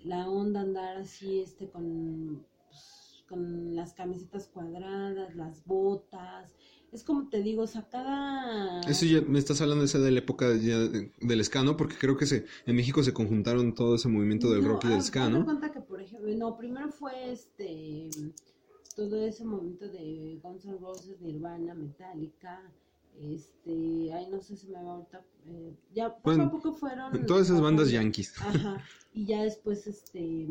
S3: la onda andar así este con pues, con las camisetas cuadradas, las botas, es como te digo, o sea, cada...
S2: Eso ya me estás hablando esa de la época ya de- del ska, ¿no? Porque creo que se, en México se conjuntaron todo ese movimiento del
S3: No,
S2: rock y del ska, ¿no?
S3: cuenta que, por ejemplo, no, primero fue este, todo ese momento de Guns N' Roses, Nirvana, Metallica, este, ay, no sé si me va ahorita, eh, ya poco
S2: Bueno,
S3: a poco fueron...
S2: Todas esas bandas
S3: pasando.
S2: yankees.
S3: Ajá, y ya después, este,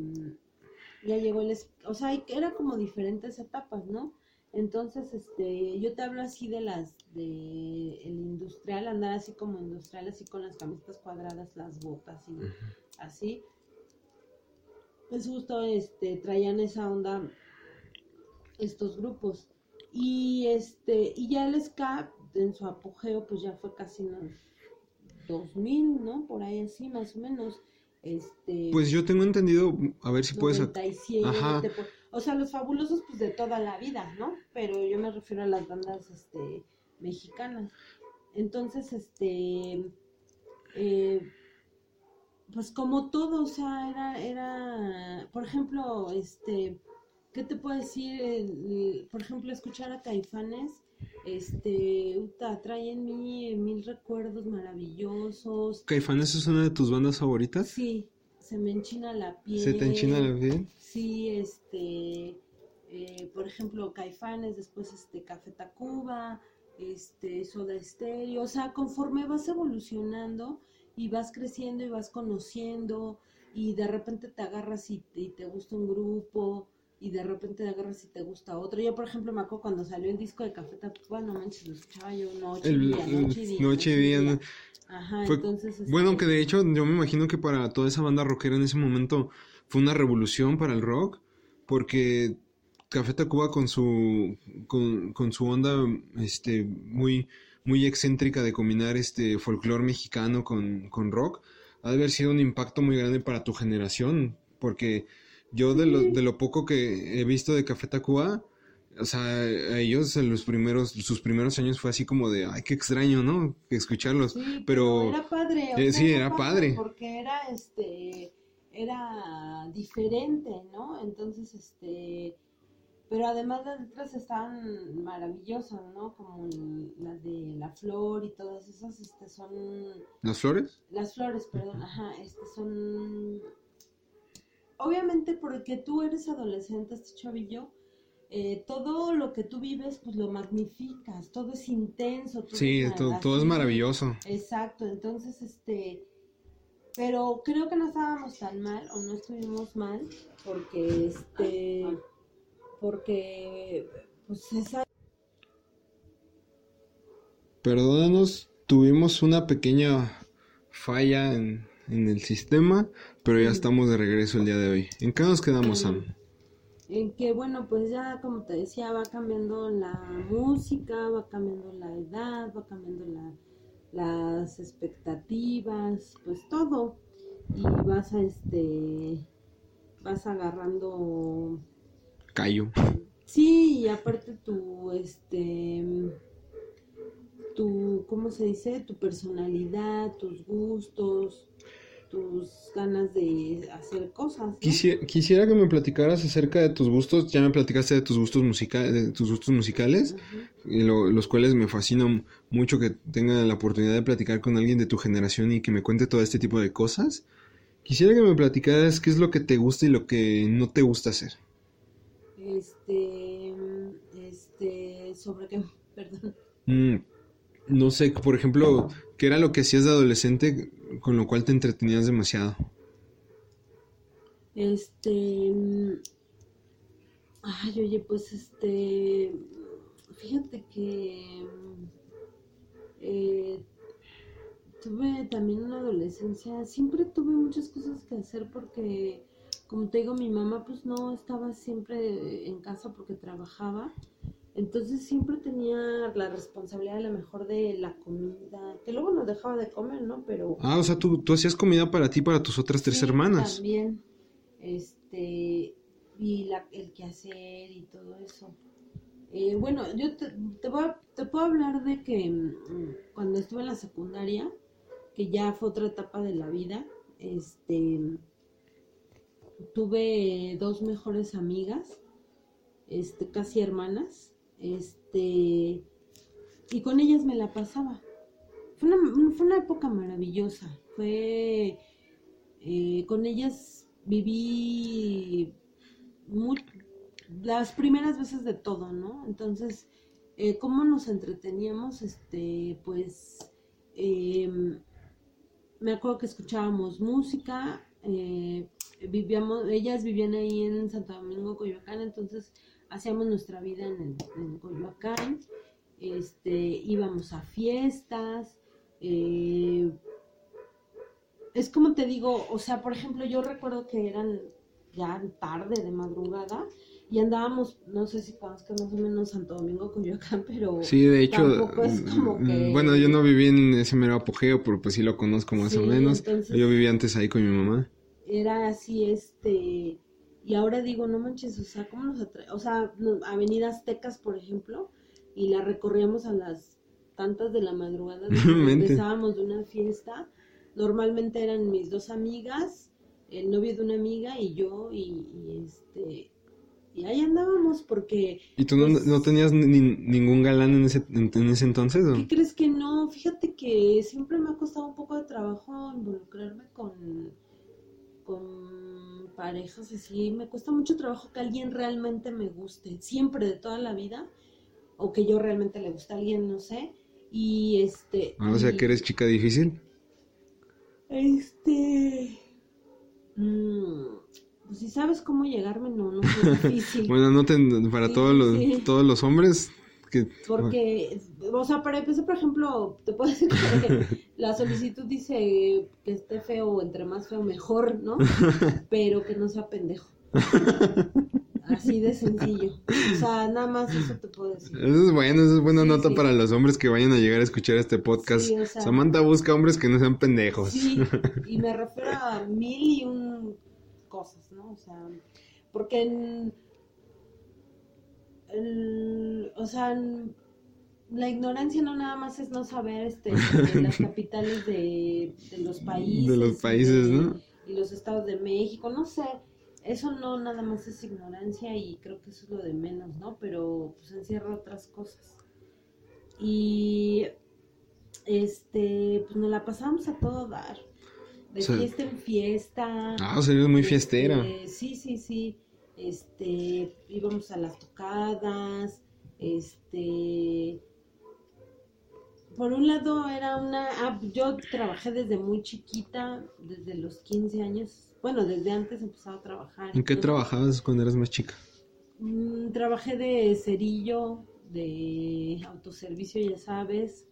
S3: ya llegó el, o sea, era como diferentes etapas, ¿no? Entonces, este, yo te hablo así de las, de el industrial, andar así como industrial, así con las camisetas cuadradas, las botas y así. Es justo, este, traían esa onda estos grupos. Y este, y ya el ska en su apogeo, pues ya fue casi en los 2000, ¿no? Por ahí así, más o menos. Este,
S2: Pues yo tengo entendido, a ver si puedes...
S3: 97,
S2: Ajá.
S3: por- o sea, los fabulosos pues de toda la vida, ¿no? Pero yo me refiero a las bandas este mexicanas. Entonces, este eh, pues como todo, o sea, era era por ejemplo, este ¿qué te puedo decir? El- por ejemplo, escuchar a Caifanes este, puta, trae en mí mil recuerdos maravillosos.
S2: ¿Caifanes es una de tus bandas favoritas?
S3: Sí, se me enchina la piel.
S2: ¿Se te enchina la piel?
S3: Sí, este, eh, por ejemplo, Caifanes, después este Café Tacuba, este Soda Stereo, o sea, conforme vas evolucionando y vas creciendo y vas conociendo y de repente te agarras y, y te gusta un grupo y de repente te agarras y te gusta otro. Yo, por ejemplo, me acuerdo cuando salió el disco de Café Tacuba, no manches, lo escuchaba yo noche y
S2: El,
S3: día, noche y día.
S2: noche día, ¿no?
S3: Ajá,
S2: Fue-
S3: entonces...
S2: Bueno,
S3: este,
S2: que de hecho yo me imagino que para toda esa banda rockera en ese momento fue una revolución para el rock, porque Café Tacuba con su con, con su onda este muy muy excéntrica de combinar este folclore mexicano con, con rock, ha de haber sido un impacto muy grande para tu generación, porque yo de lo, de lo poco que he visto de Café Tacuba, o sea, a ellos en los primeros, sus primeros años fue así como de, ay, qué extraño, ¿no? Escucharlos.
S3: Sí,
S2: pero-
S3: era padre. o
S2: eh,
S3: sea,
S2: sí, era padre.
S3: Porque era, este, era diferente, ¿no? Entonces, este, pero además las letras estaban maravillosas, ¿no? Como las de La Flor y todas esas, este, son,
S2: ¿Las flores?
S3: las flores, perdón, ajá, este, son, obviamente porque tú eres adolescente, este chavillo, eh, todo lo que tú vives, pues lo magnificas, todo es intenso. todo
S2: Sí,
S3: es
S2: to- todo, es maravilloso.
S3: Exacto, entonces, este, pero creo que no estábamos tan mal o no estuvimos mal porque, este, porque, pues esa,
S2: Perdónanos, tuvimos una pequeña falla en, en el sistema, pero ya estamos de regreso el día de hoy. ¿En qué nos quedamos, Sam?
S3: en que bueno, pues ya como te decía, va cambiando la música, va cambiando la edad, va cambiando la, las expectativas, pues todo, y vas a, este, vas agarrando
S2: Callo.
S3: Sí, y aparte tu, este, tu, ¿cómo se dice? Tu personalidad, tus gustos, tus ganas de hacer cosas. ¿no?
S2: Quisiera, quisiera que me platicaras acerca de tus gustos. Ya me platicaste de tus gustos musicales, de tus gustos musicales, y lo- los cuales me fascinan mucho que tenga la oportunidad de platicar con alguien de tu generación y que me cuente todo este tipo de cosas. Quisiera que me platicaras qué es lo que te gusta y lo que no te gusta hacer.
S3: Este, este, sobre qué, perdón.
S2: Mm, no sé, por ejemplo, ¿qué era lo que hacías de adolescente con lo cual te entretenías demasiado?
S3: Este, mm, ay, oye, pues este, fíjate que mm, eh, tuve también una adolescencia, siempre tuve muchas cosas que hacer porque, como te digo, mi mamá pues no estaba siempre en casa porque trabajaba, entonces siempre tenía la responsabilidad a lo mejor de la comida, que luego nos dejaba de comer, ¿no? Pero...
S2: Ah, o sea, tú, tú hacías comida para ti para tus otras tres
S3: Sí,
S2: hermanas.
S3: También, este, y la, el quehacer y todo eso. Eh, bueno, yo te, te, voy a- te puedo hablar de que mm, cuando estuve en la secundaria, que ya fue otra etapa de la vida, este, tuve dos mejores amigas, este, casi hermanas, este, y con ellas me la pasaba. Fue una, fue una época maravillosa, fue, eh, con ellas viví las primeras veces de todo, ¿no? Entonces, eh, ¿cómo nos entreteníamos? Este, pues, em, me acuerdo que escuchábamos música, eh, vivíamos, ellas vivían ahí en Santo Domingo, Coyoacán, entonces hacíamos nuestra vida en, el- en Coyoacán, este, íbamos a fiestas, eh, es como te digo, o sea, por ejemplo, yo recuerdo que eran ya tarde de madrugada y andábamos, no sé si conozcas más o menos Santo Domingo, Coyoacán, pero
S2: Sí, de hecho,
S3: tampoco es como que...
S2: mm, bueno, yo no viví en ese mero apogeo, pero pues sí lo conozco más o menos.
S3: entonces-
S2: Yo viví antes ahí con mi mamá.
S3: era así, este, y ahora digo, no manches, o sea, ¿cómo nos atrae? O sea, no- Avenida Aztecas, por ejemplo, y la recorríamos a las tantas de la madrugada, regresábamos de una fiesta, normalmente eran mis dos amigas, el novio de una amiga y yo, y, y este, y ahí andábamos, porque,
S2: ¿Y tú no,
S3: Pues-
S2: no tenías ni- ningún galán en ese, en, en ese entonces? o?
S3: ¿qué crees que no? Fíjate que siempre me ha costado un poco de trabajo involucrarme con, con parejas así. Me cuesta mucho trabajo que alguien realmente me guste, siempre de toda la vida, o que yo realmente le guste a alguien, no sé. Y este.
S2: Ah, o sea
S3: y-
S2: que eres chica difícil.
S3: Este. mm, pues si sabes cómo llegarme, no, no es difícil.
S2: Bueno, no te, para
S3: Sí,
S2: todos los,
S3: sí.
S2: todos los hombres que
S3: Porque, o sea, para empezar, por ejemplo, te puedo decir que la solicitud dice que esté feo, entre más feo mejor, ¿no? Pero que no sea pendejo. Así de sencillo. O sea, nada más eso te puedo decir.
S2: Eso es bueno, eso es buena
S3: Sí,
S2: nota
S3: sí.
S2: para los hombres que vayan a llegar a escuchar este podcast.
S3: Sí, o sea-
S2: Samantha busca hombres que no sean pendejos.
S3: Sí, y me refiero a mil y un cosas, ¿no? O sea, porque en, el- o sea, en- la ignorancia no nada más es no saber este, de las capitales de, de los países.
S2: De los
S3: y
S2: países,
S3: de-
S2: ¿no?
S3: Y los estados de México, no sé. Eso no nada más es ignorancia y creo que eso es lo de menos, ¿no? Pero pues encierra otras cosas. Y este, pues nos la pasamos a todo dar. De
S2: O sea-
S3: fiesta en fiesta.
S2: Ah, o sea, eres muy
S3: Este,
S2: fiestera.
S3: sí, sí, sí. Este, íbamos a las tocadas. Este, por un lado era una, ah, yo trabajé desde muy chiquita, desde los 15 años. Bueno, desde antes empezaba a trabajar.
S2: ¿En qué
S3: Yo,
S2: trabajabas cuando eras más chica?
S3: mm, trabajé de cerillo, de autoservicio, ya sabes.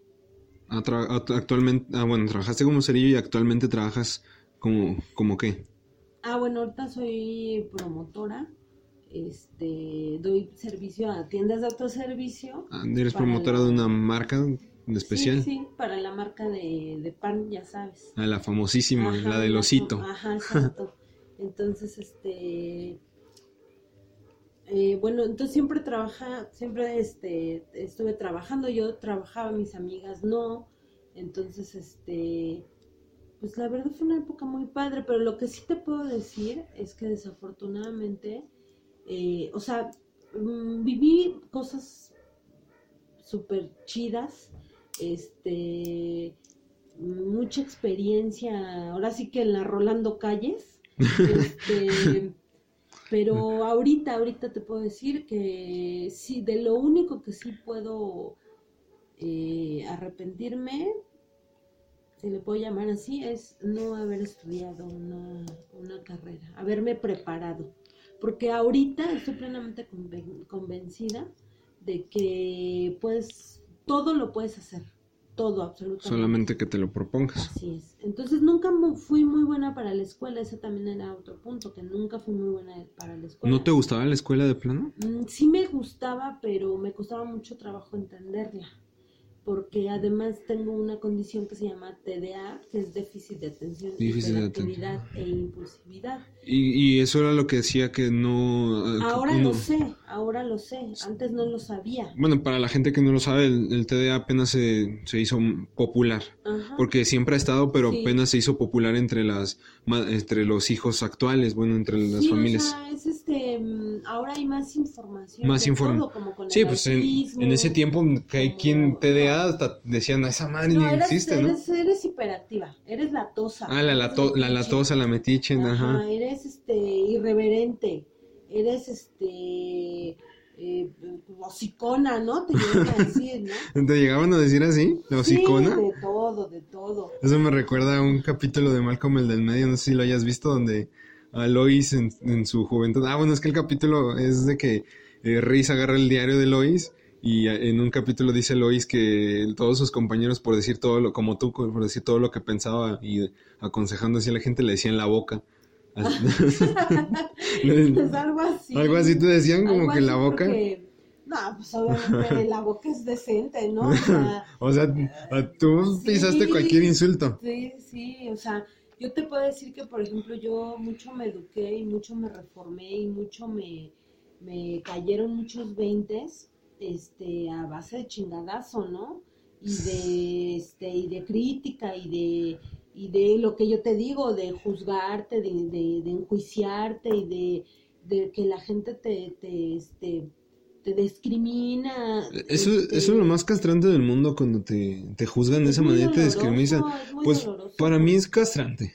S2: Ah, act- actualmente, ah, bueno, trabajaste como cerillo y actualmente trabajas como, como qué?
S3: Ah, bueno, ahorita soy promotora. Este, doy servicio a tiendas de autoservicio.
S2: Ah, eres promotora
S3: la-
S2: de una marca de especial.
S3: Sí, sí, para la marca de, de pan, ya sabes.
S2: Ah, la famosísima,
S3: Ajá,
S2: la del osito.
S3: Ajá, exacto. Entonces, este, eh, bueno, entonces siempre trabaja, siempre este, estuve trabajando, yo trabajaba, mis amigas no, entonces, este, pues la verdad fue una época muy padre, pero lo que sí te puedo decir es que desafortunadamente, eh, o sea, mm, viví cosas súper chidas, este, mucha experiencia, ahora sí que en la Rolando Calles, este, pero ahorita, ahorita te puedo decir que sí, de lo único que sí puedo eh, arrepentirme, si le puedo llamar así, es no haber estudiado una, una carrera, haberme preparado. Porque ahorita estoy plenamente conven- convencida de que pues todo lo puedes hacer, todo absolutamente.
S2: Solamente que te lo propongas.
S3: Así es. Entonces nunca fui muy buena para la escuela, ese también era otro punto, que nunca fui muy buena para la escuela.
S2: ¿No te gustaba la escuela de plano?
S3: Mm, Sí me gustaba, pero me costaba mucho trabajo entenderla. Porque además tengo una condición que se llama TDA, que es déficit de atención,
S2: Déficit de
S3: hiperactividad e impulsividad.
S2: Y, y eso era lo que decía que no... eh,
S3: Ahora
S2: uno-
S3: lo sé, ahora lo sé, antes no lo sabía.
S2: Bueno, para la gente que no lo sabe, el, el TDA apenas se, se hizo popular.
S3: Ajá.
S2: Porque siempre ha estado, pero
S3: Sí.
S2: apenas se hizo popular entre las entre los hijos actuales, bueno, entre las
S3: Sí, o
S2: familias.
S3: sea, es este, mm, ahora hay más información.
S2: Más
S3: de
S2: inform-
S3: todo, como con
S2: Sí, pues en, ese tiempo que hay quien TDA hasta decían, esa madre
S3: No,
S2: ni
S3: eres,
S2: existe, ¿no?
S3: eres, eres hiperactiva, eres latosa.
S2: Ah, la, lato- la latosa, la metiche,
S3: Ajá,
S2: ajá.
S3: eres este irreverente, eres este eh, hocicona, ¿no? Te llegan a decir, ¿no?
S2: ¿Te llegaban a decir así? ¿La hocicona?
S3: Sí, de todo, de todo.
S2: Eso me recuerda a un capítulo de Malcolm el del medio, no sé si lo hayas visto, donde a Lois en, en su juventud. Ah, bueno, es que el capítulo es de que eh, Reese agarra el diario de Lois y eh, en un capítulo dice Lois que todos sus compañeros, por decir todo lo, como tú, por decir todo lo que pensaba y aconsejando así a la gente, le decían la boca.
S3: Es algo así.
S2: Algo así te decían, como que la boca.
S3: porque- No, pues obviamente la boca es decente, ¿no? O sea,
S2: O sea, a- tú
S3: Sí.
S2: pisaste cualquier insulto.
S3: Sí, sí, o sea, yo te puedo decir que, por ejemplo, yo mucho me eduqué y mucho me reformé y mucho me, me cayeron muchos veintes, este, a base de chingadazo, ¿no? Y de, este, y de crítica y de, y de lo que yo te digo, de juzgarte, de, de, de enjuiciarte y de, de que la gente te, te, este, te discrimina.
S2: Eso,
S3: este,
S2: eso es lo más castrante del mundo cuando te, te juzgan de
S3: es
S2: esa manera y te
S3: doloroso,
S2: discriminan. Pues
S3: doloroso.
S2: para mí es castrante.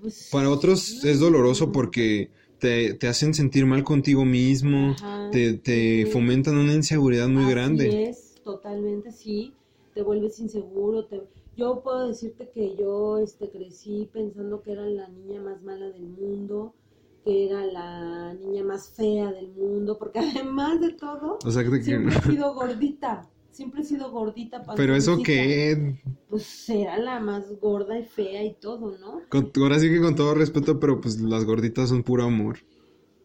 S3: Pues,
S2: Para otros es doloroso porque te, te hacen sentir mal contigo mismo,
S3: Ajá,
S2: te, te
S3: sí.
S2: fomentan una inseguridad muy
S3: Así
S2: grande.
S3: es, totalmente, sí. Te vuelves inseguro. Te... Yo puedo decirte que yo este, crecí pensando que era la niña más mala del mundo, que era la niña más fea del mundo, porque además de todo,
S2: O sea, que-
S3: siempre he sido gordita. Siempre he sido gordita.
S2: pero eso que
S3: Pues era la más gorda y fea y todo, ¿no?
S2: con- ahora sí que con todo respeto, pero pues las gorditas son puro amor.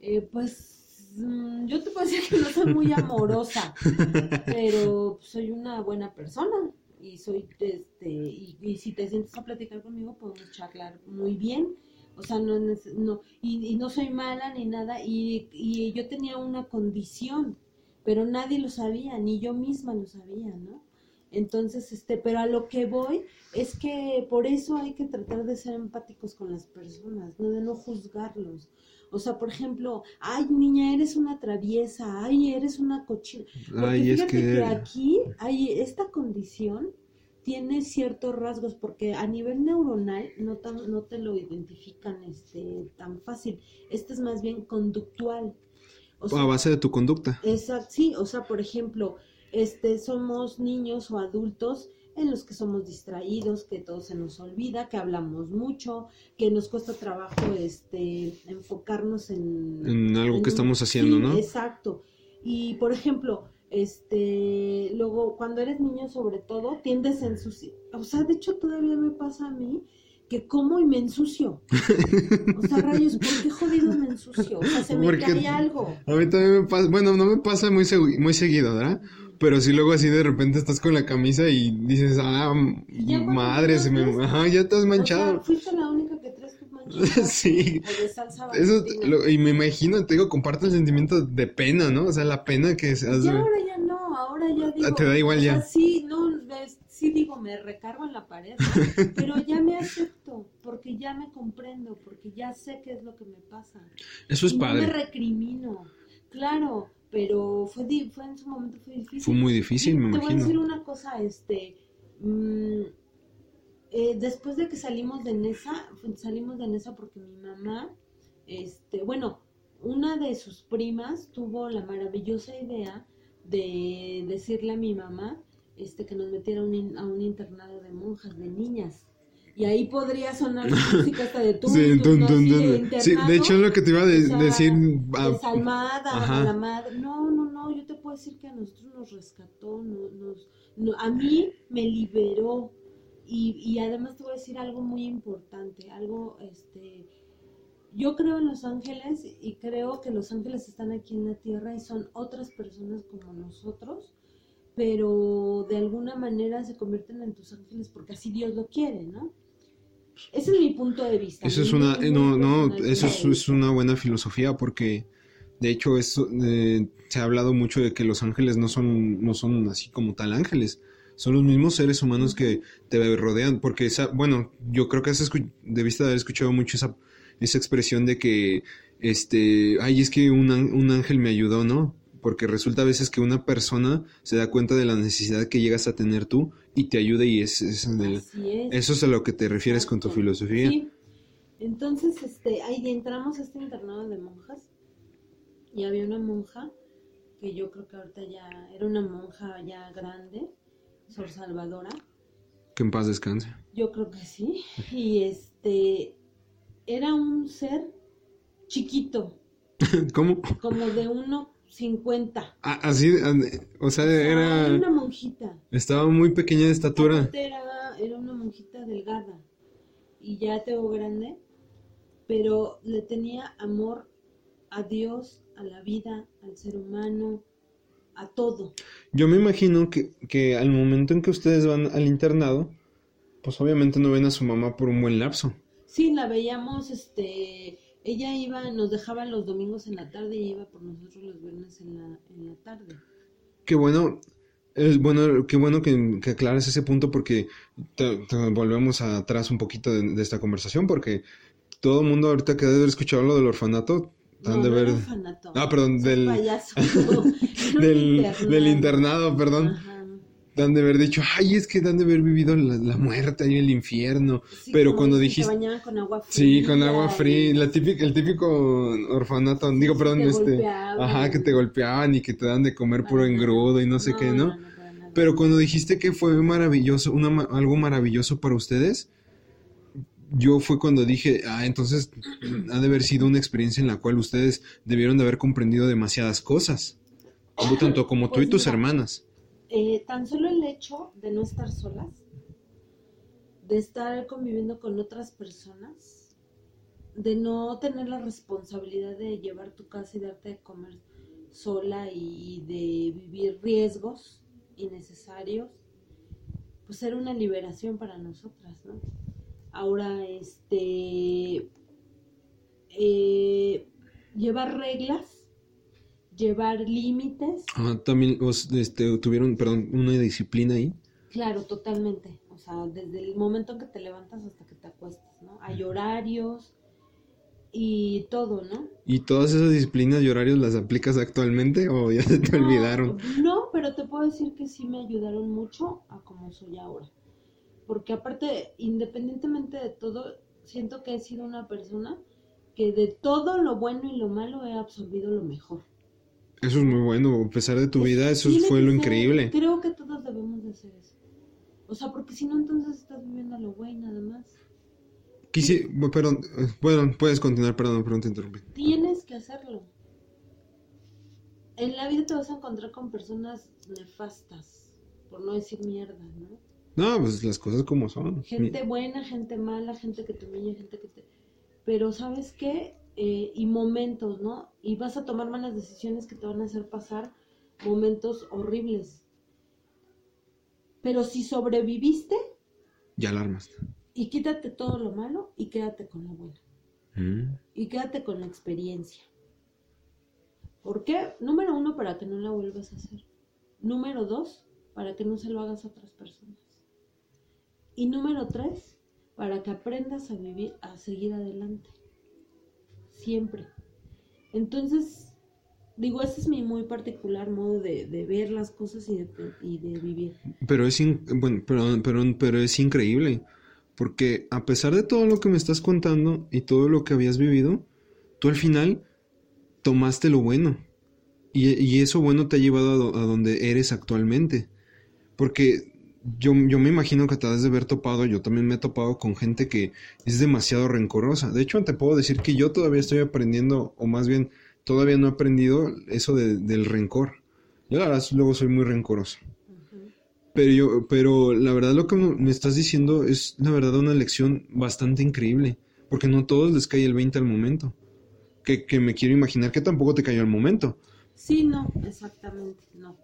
S3: Eh, pues mm, yo te puedo decir que no soy muy amorosa, pero soy una buena persona y soy este y, y si te sientes a platicar conmigo podemos charlar muy bien. O sea, no, no y, y no soy mala ni nada y, y yo tenía una condición, pero nadie lo sabía, ni yo misma lo sabía, ¿no? Entonces, este, pero a lo que voy es que por eso hay que tratar de ser empáticos con las personas, no de no juzgarlos. O sea, por ejemplo, ay, niña, eres una traviesa, ay, eres una cochina. Porque
S2: Ay, es
S3: fíjate que...
S2: que...
S3: aquí hay esta condición tiene ciertos rasgos porque a nivel neuronal no, tan- no te lo identifican este, tan fácil. Este es más bien conductual. O sea,
S2: A base de tu conducta.
S3: Exacto, sí, o sea, por ejemplo, este, somos niños o adultos en los que somos distraídos, que todo se nos olvida, que hablamos mucho, que nos cuesta trabajo este, enfocarnos en,
S2: En algo que estamos haciendo,
S3: sí,
S2: ¿no?
S3: Exacto. Y por ejemplo, este, luego cuando eres niño sobre todo, tiendes a ensuciar, o sea, de hecho todavía me pasa a mí que como y me ensucio. O sea, rayos, ¿por qué jodido me ensucio? O sea, se me
S2: Porque-
S3: cae algo.
S2: A mí también me pasa, bueno, no me pasa muy, segui- muy seguido, ¿verdad? Pero sí luego así de repente estás con la camisa y dices, ah, madre, se me... Ajá, ya estás
S3: O sea,
S2: manchado.
S3: fuiste la
S2: Sí.
S3: O de salsa
S2: Eso, lo- y me imagino, te digo, comparto el sentimiento de pena, ¿no? O sea, la pena que se hace.
S3: Ahora ya no, ahora ya digo.
S2: te da igual
S3: o sea,
S2: ya.
S3: sí, no, sí digo, me recargo en la pared, pero ya me acepto, porque ya me comprendo, porque ya sé qué es lo que me pasa.
S2: Eso es
S3: y No me
S2: padre.
S3: recrimino, claro, pero fue, fue en su momento fue difícil.
S2: Fue muy difícil,
S3: Y
S2: me
S3: Te voy a decir
S2: imagino.
S3: una cosa, este, mm, eh, después de que salimos de Nesa, salimos de Nesa porque mi mamá, este, bueno, una de sus primas tuvo la maravillosa idea de decirle a mi mamá, este, que nos metiera a un, in- a un internado de monjas, de niñas. Y ahí podría sonar la música hasta de tú,
S2: Sí, tun, tun, tun. Sí, de hecho es lo que te iba a de- decir. ah,
S3: desalmada, a la madre. No, no, no, yo te puedo decir que a nosotros nos rescató, no- nos, no- a mí me liberó. Y, y además te voy a decir algo muy importante, algo, este, yo creo en los ángeles y creo que los ángeles están aquí en la tierra y son otras personas como nosotros, pero de alguna manera se convierten en tus ángeles porque así Dios lo quiere, ¿no? Ese es mi punto de vista.
S2: Eso es una, eh, no, no, eso es, es una buena filosofía porque de hecho es, eh, se ha hablado mucho de que los ángeles no son, no son así como tal ángeles, son los mismos seres humanos que te rodean, porque esa, bueno, yo creo que has debiste haber escuchado mucho esa, esa expresión de que, este, ay, es que un, un ángel me ayudó, ¿no? Porque resulta a veces que una persona se da cuenta de la necesidad que llegas a tener tú y te ayuda y es, es eso es a lo que te refieres con tu filosofía.
S3: Sí. Entonces, este, ahí entramos a este internado de monjas y había una monja que yo creo que ahorita ya era una monja ya grande, Sor Salvadora,
S2: Que en paz descanse.
S3: yo creo que sí, y este era un ser chiquito,
S2: ¿Cómo?
S3: como de 1.50.
S2: Ah, así, ah, o sea,
S3: Era
S2: era,
S3: una monjita.
S2: estaba muy pequeña de estatura.
S3: Era, era una monjita delgada y ya te grande, pero le tenía amor a Dios, a la vida, al ser humano, a todo.
S2: Yo me imagino que, que al momento en que ustedes van al internado, pues obviamente no ven a su mamá por un buen lapso.
S3: Sí, la veíamos, este, ella iba, nos dejaba los domingos en la tarde y iba por nosotros los viernes en la, en la tarde.
S2: Qué bueno, es bueno, qué bueno que, que aclares ese punto porque te- te volvemos atrás un poquito de, de esta conversación porque todo el mundo ahorita que debe haber escuchado lo del orfanato,
S3: No,
S2: de
S3: no
S2: ver. Ah, perdón, del-
S3: payaso.
S2: Internado, perdón.
S3: Ajá.
S2: Han de haber dicho, ay, es que han de haber vivido la, la muerte y el infierno.
S3: Sí,
S2: Pero cuando dijiste-
S3: con agua fría.
S2: Sí, con agua
S3: y-
S2: fría, la típica, el típico orfanato, digo, perdón,
S3: te
S2: este, ajá, que te golpeaban y que te dan de comer puro engrudo y no sé qué, ¿no?
S3: nada.
S2: Pero cuando dijiste que fue maravilloso, una, algo maravilloso para ustedes, yo fue cuando dije, ah, entonces ha de haber sido una experiencia en la cual ustedes debieron de haber comprendido demasiadas cosas, tanto como tú y
S3: Pues
S2: tus
S3: mira.
S2: hermanas.
S3: Eh, tan solo el hecho de no estar solas, de estar conviviendo con otras personas, de no tener la responsabilidad de llevar tu casa y darte de comer sola y de vivir riesgos innecesarios, pues era una liberación para nosotras, ¿no? Ahora, este, eh, llevar reglas, llevar límites,
S2: Ah, también este, tuvieron, perdón, una disciplina ahí.
S3: Claro, totalmente. O sea, desde el momento en que te levantas hasta que te acuestas, ¿no? Hay horarios y todo, ¿no?
S2: ¿Y todas esas disciplinas y horarios las aplicas actualmente o ya se te
S3: No,
S2: olvidaron?
S3: No, pero te puedo decir que sí me ayudaron mucho a como soy ahora. Porque aparte, independientemente de todo, siento que he sido una persona que de todo lo bueno y lo malo he absorbido lo mejor.
S2: Eso es muy bueno, a pesar de tu vida, eso fue lo increíble.
S3: Creo que todos debemos de hacer eso. O sea, porque si no, entonces estás viviendo lo güey nada más.
S2: Quisi, perdón, eh, bueno, puedes continuar, perdón, perdón, te interrumpí.
S3: Tienes que hacerlo. En la vida te vas a encontrar con personas nefastas, por no decir mierda, ¿no?
S2: No, pues las cosas como son.
S3: Gente buena, gente mala, gente que te humilla, gente que te... Pero ¿sabes qué? Eh, y momentos, ¿no? Y vas a tomar malas decisiones que te van a hacer pasar momentos horribles. Pero si sobreviviste,
S2: Ya alarmas.
S3: y quítate todo lo malo y quédate con lo bueno.
S2: Mm.
S3: y quédate con la experiencia. ¿Por qué? Número uno, para que no la vuelvas a hacer. Número dos, para que no se lo hagas a otras personas. Y número tres, para que aprendas a vivir, a seguir adelante. Siempre. Entonces, digo, ese es mi muy particular modo de, de ver las cosas y de, y de vivir.
S2: Pero es, bueno, perdón, perdón, pero es increíble. Porque a pesar de todo lo que me estás contando y todo lo que habías vivido, tú al final tomaste lo bueno. Y, y eso bueno te ha llevado a, a donde eres actualmente. Porque yo, yo me imagino que te has de haber topado, yo también me he topado con gente que es demasiado rencorosa. De hecho, te puedo decir que yo todavía estoy aprendiendo, o más bien, todavía no he aprendido eso de- del rencor. Yo la verdad luego soy muy rencoroso. Pero yo, pero la verdad lo que me estás diciendo es la verdad una lección bastante increíble, porque no a todos les cae el 20 al momento. Que, que me quiero imaginar que tampoco te cayó al momento.
S3: Sí, no, exactamente, no.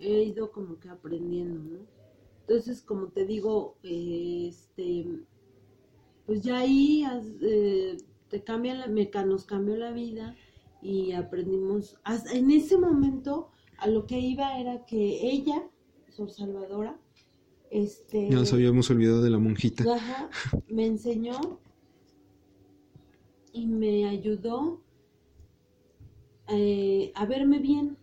S3: he ido como que aprendiendo, ¿no? Entonces, como te digo, este, pues ya ahí eh, te cambia la, me, nos cambió la vida y aprendimos, en ese momento a lo que iba era que ella, Sor Salvadora, este...
S2: Ya nos habíamos olvidado de la monjita.
S3: me enseñó y me ayudó eh, a verme bien,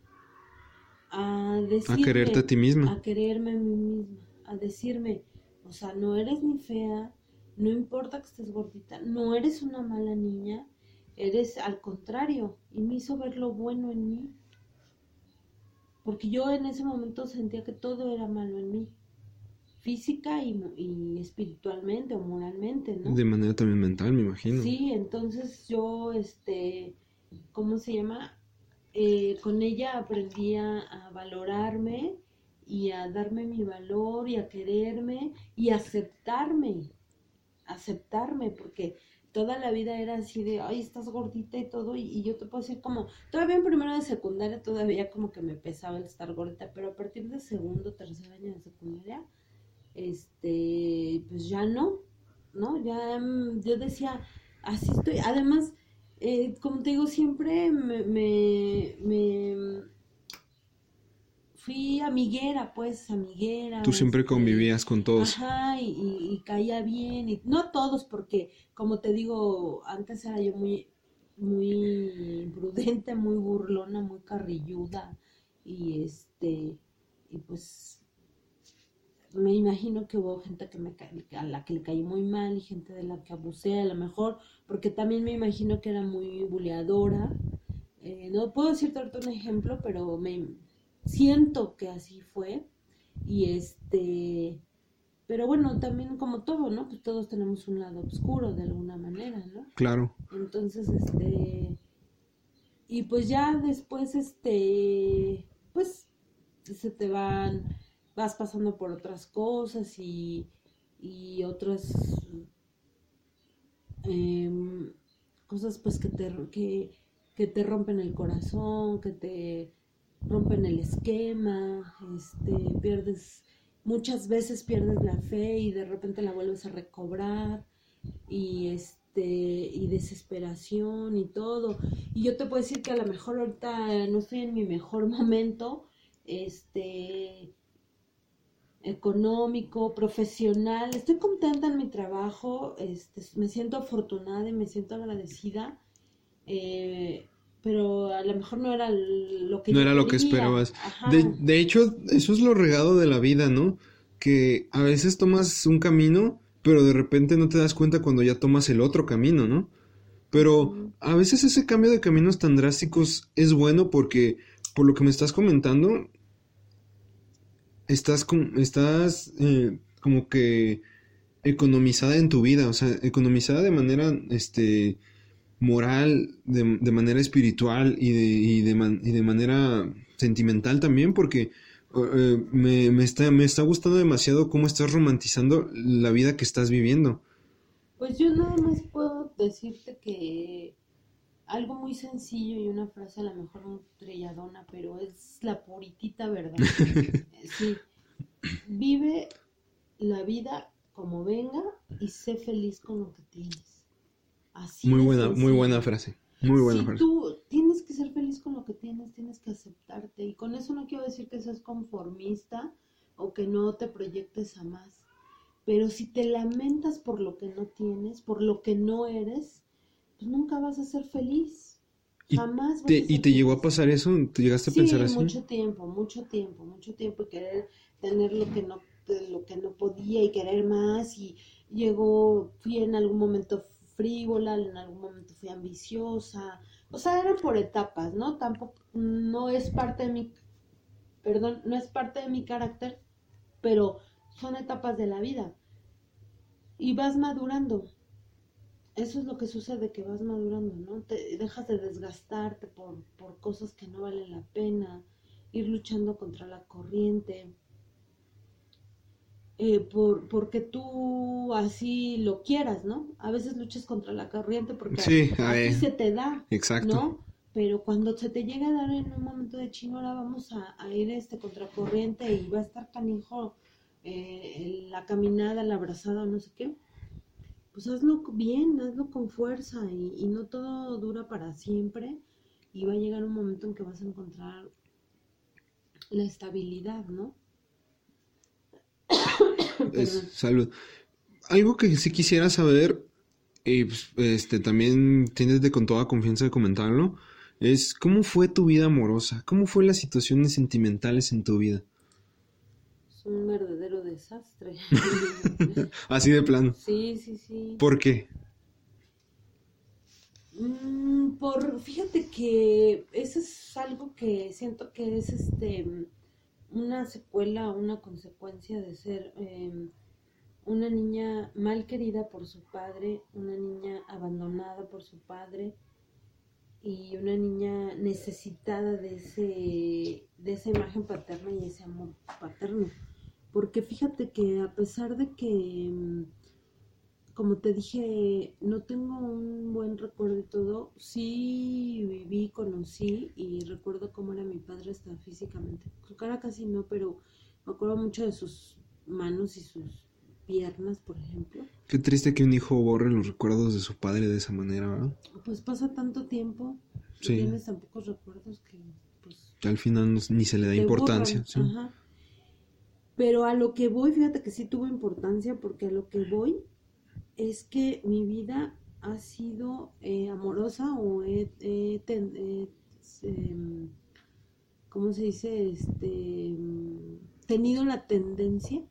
S3: a decirme...
S2: A quererte a ti misma.
S3: A quererme a mí misma, a decirme, o sea, no eres ni fea, no importa que estés gordita, no eres una mala niña, eres al contrario, y me hizo ver lo bueno en mí. Porque yo en ese momento sentía que todo era malo en mí, física y, espiritualmente o moralmente, ¿no?
S2: De manera también mental, me imagino.
S3: Sí, entonces yo, este, ¿cómo se llama? Eh, con ella aprendí a, valorarme y a darme mi valor y a quererme y aceptarme, aceptarme, porque toda la vida era así de, ay, estás gordita y todo, y, yo te puedo decir como, todavía en primero de secundaria todavía como que me pesaba el estar gordita, pero a partir de segundo, tercer año de secundaria, este, pues ya no, ¿no? Ya mm, yo decía, así estoy, además, eh, como te digo, siempre me, me, fui amiguera, pues, amiguera.
S2: Tú siempre este, convivías con todos.
S3: Ajá, y, caía bien, y no todos, porque, como te digo, antes era yo muy, muy prudente, muy burlona, muy carrilluda, y este, y pues me imagino que hubo gente que me, a la que le caí muy mal y gente de la que abusé a lo mejor, porque también me imagino que era muy buleadora. Eh, no puedo decirte ahorita un ejemplo, pero me siento que así fue. Y este, pero bueno, también como todo, ¿no? Pues todos tenemos un lado oscuro de alguna manera, ¿no?
S2: Claro.
S3: Entonces, este, y pues ya después, este, pues se te van vas pasando por otras cosas y, y otras em, cosas pues que te, que, que te rompen el corazón, que te rompen el esquema, este, pierdes, muchas veces pierdes la fe y de repente la vuelves a recobrar y este y desesperación y todo. Y yo te puedo decir que a lo mejor ahorita no estoy en mi mejor momento, este económico, profesional. Estoy contenta en mi trabajo, este, me siento afortunada y me siento agradecida, eh, pero a lo mejor no era lo que...
S2: No era lo que esperabas. De, de, hecho, eso es lo regado de la vida, ¿no? Que a veces tomas un camino, pero de repente no te das cuenta cuando ya tomas el otro camino, ¿no? Pero a veces ese cambio de caminos tan drásticos es bueno porque, por lo que me estás comentando, estás, estás eh, como que economizada en tu vida, o sea, economizada de manera este, moral, de, manera espiritual y de, y de, y de manera sentimental también, porque eh, me, me, está, me está gustando demasiado cómo estás romantizando la vida que estás viviendo.
S3: Pues yo nada más puedo decirte que algo muy sencillo y una frase a lo mejor muy trilladona, pero es la puritita verdad. sí, vive la vida como venga y sé feliz con lo que tienes.
S2: Así muy buena, muy buena frase. Muy buena
S3: frase. Tú tienes que ser feliz con lo que tienes, tienes que aceptarte. Y con eso no quiero decir que seas conformista o que no te proyectes a más. Pero si te lamentas por lo que no tienes, por lo que no eres, pues nunca vas a ser feliz. Jamás.
S2: Te, ¿Y te llegó a pasar eso? ¿Te llegaste a pensar así?
S3: mucho tiempo, mucho tiempo, mucho tiempo. Y querer tener lo que no, lo que no podía y querer más. Y llegó, fui en algún momento frívola, en algún momento fui ambiciosa. O sea, eran por etapas, ¿no? Tampoco, no es parte de mi, perdón, no es parte de mi carácter, pero son etapas de la vida. Y vas madurando eso es lo que sucede, que vas madurando, ¿no? Te dejas de desgastarte por, por cosas que no valen la pena, ir luchando contra la corriente, eh, por, porque tú así lo quieras, ¿no? A veces luchas contra la corriente porque
S2: sí,
S3: a, ti se te da,
S2: exacto.
S3: ¿no? pero cuando se te llega a dar en un momento de chino, ahora vamos a, a ir este contracorriente y va a estar canijo eh, la caminada, la abrazada, no sé qué, pues hazlo bien, hazlo con fuerza y, y no todo dura para siempre y va a llegar un momento en que vas a encontrar la estabilidad, ¿no?
S2: Es-
S3: Perdón.
S2: salud. Algo que sí quisiera saber, y pues, este, también tienes de con toda confianza de comentarlo, es cómo fue tu vida amorosa, cómo fue las situaciones sentimentales en tu vida.
S3: Es un verdadero desastre.
S2: Así de plano.
S3: sí, sí, sí.
S2: ¿Por qué?
S3: Mm, por, fíjate que eso es algo que siento que es este una secuela, una consecuencia de ser em, una niña mal querida por su padre, una niña abandonada por su padre y una niña necesitada de ese de esa imagen paterna y ese amor paterno. Porque fíjate que a pesar de que em, como te dije, no tengo un buen recuerdo y todo. Sí viví, conocí y recuerdo cómo era mi padre hasta físicamente. Su cara casi no, pero me acuerdo mucho de sus manos y sus piernas, por ejemplo.
S2: Qué triste que un hijo borre los recuerdos de su padre de esa manera, ¿verdad?
S3: Pues pasa tanto tiempo y tienes tan pocos recuerdos que pues
S2: al final no- ni se le da importancia. sí.
S3: Ajá. Pero a lo que voy, fíjate que sí tuvo importancia porque a lo que voy es que mi vida ha sido eh, amorosa o he, he ten- he, em, ¿cómo se dice? Este, em, tenido la tendencia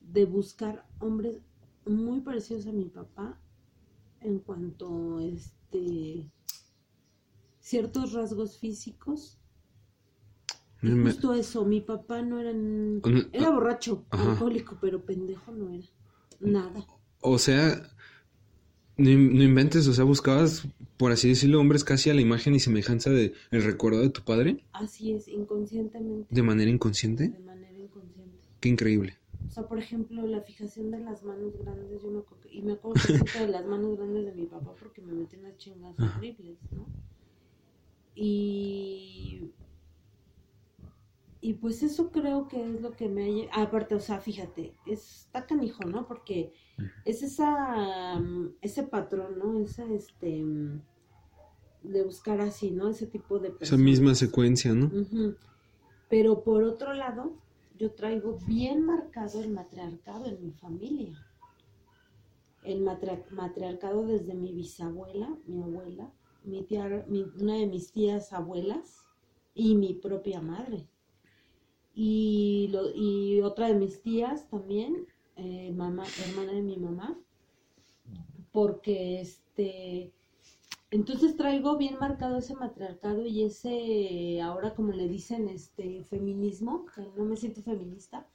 S3: de buscar hombres muy parecidos a mi papá en cuanto este ciertos rasgos físicos y
S2: Me-
S3: justo eso mi papá no era era borracho
S2: Ajá.
S3: alcohólico pero pendejo no era nada
S2: O sea, no, no inventes, o sea, buscabas, por así decirlo, hombres casi a la imagen y semejanza de el recuerdo de tu padre,
S3: así es inconscientemente.
S2: De manera inconsciente.
S3: de manera inconsciente.
S2: Qué increíble.
S3: o sea por ejemplo la fijación de las manos grandes yo me acuerdo y me acuerdo de las manos grandes de mi papá porque me metí unas chingas horribles no y y pues eso creo que es lo que me ha aparte o sea fíjate está canijo no porque es esa mm, ese patrón no esa este mm, de buscar así no ese tipo de
S2: Esa
S3: personas
S2: misma secuencia, ¿no?
S3: Pero por otro lado, yo traigo bien marcado el matriarcado en mi familia. El matria- matriarcado desde mi bisabuela, mi abuela, mi tía, mi- una de mis tías abuelas y mi propia madre. Y, lo- y otra de mis tías también, eh, mamá, hermana de mi mamá, porque este entonces traigo bien marcado ese matriarcado y ese, ahora como le dicen, este feminismo, que no me siento feminista,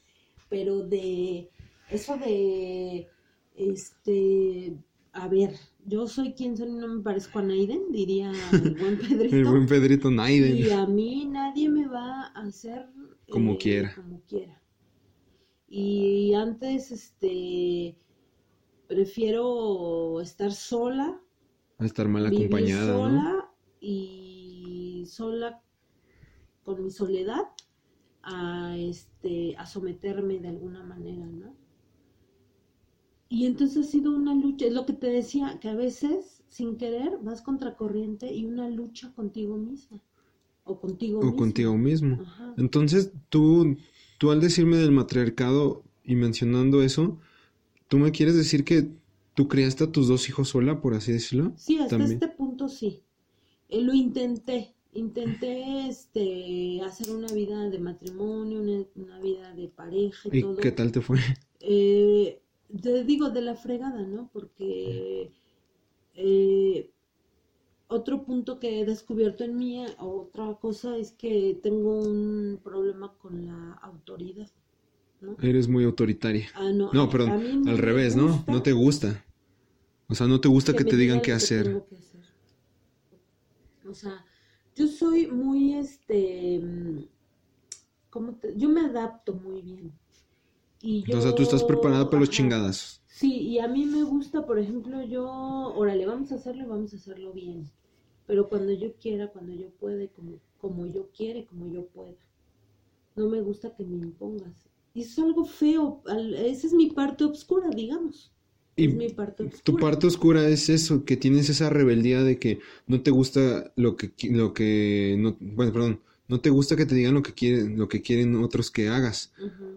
S3: pero de eso de, este, a ver, yo soy quien soy, no me parezco a Naiden, diría el buen Pedrito.
S2: El buen Pedrito Naiden.
S3: Y a mí nadie me va a hacer eh,
S2: Como quiera.
S3: Como quiera. Y antes, este, prefiero estar sola,
S2: A estar mal
S3: vivir
S2: acompañada, ¿no?
S3: sola y sola con mi soledad a este a someterme de alguna manera, ¿no? Y entonces ha sido una lucha, es lo que te decía, que a veces sin querer vas contracorriente y una lucha contigo misma o contigo
S2: O
S3: mismo.
S2: contigo mismo.
S3: Ajá.
S2: Entonces, tú, tú al decirme del matriarcado y mencionando eso, ¿tú me quieres decir que tú criaste a tus dos hijos sola, por así decirlo?
S3: Sí, hasta
S2: También.
S3: este punto sí. Eh, lo intenté. Intenté este, hacer una vida de matrimonio, una, una vida de pareja y,
S2: ¿Y
S3: todo.
S2: qué tal te fue?
S3: Eh, te digo de la fregada, ¿no? Porque eh, otro punto que he descubierto en mí, otra cosa es que tengo un problema con la autoridad, ¿no?
S2: Eres muy autoritaria.
S3: Ah, no,
S2: No, perdón,
S3: no
S2: al revés, ¿no?
S3: gusta
S2: No te gusta. O sea, no te gusta que, te digan qué hacer.
S3: tengo que hacer. O sea, yo soy muy, este, mm, ¿cómo te- yo me adapto muy bien. Y yo,
S2: O sea, tú estás preparada para los chingadas.
S3: Sí, y a mí me gusta, por ejemplo, yo, órale, vamos a hacerlo y vamos a hacerlo bien. pero cuando yo quiera, cuando yo pueda, como, como yo quiere, como yo pueda. No me gusta que me impongas. Y eso es algo feo, al- esa es mi parte oscura, digamos.
S2: Y
S3: es mi parte oscura.
S2: tu parte oscura es eso, que tienes esa rebeldía de que no te gusta lo que, lo que, no, bueno, perdón, no te gusta que te digan lo que quieren, lo que quieren otros que hagas.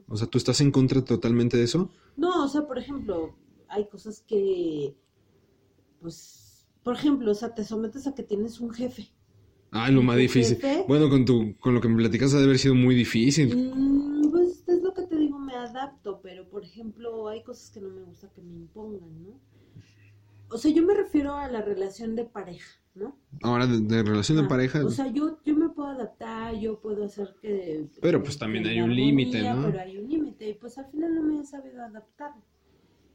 S2: O sea, tú estás en contra totalmente de eso.
S3: No, o sea, por ejemplo, hay cosas que, pues, por ejemplo, o sea, te sometes a que tienes un jefe.
S2: Ah, lo
S3: ¿Y
S2: más difícil.
S3: jefe?
S2: Bueno, con tu, con lo que me platicas ha de haber sido muy difícil.
S3: Mm, pues es lo que te digo, me adapto, pero por ejemplo, hay cosas que no me gusta que me impongan, ¿no? O sea, yo me refiero a la relación de pareja, ¿no?
S2: Ahora, de, de relación de pareja,
S3: O sea, yo, yo me puedo adaptar, yo puedo hacer que...
S2: Pero, pues, también hay un límite, ¿no?
S3: Pero hay un límite, y pues al final no me he sabido adaptar.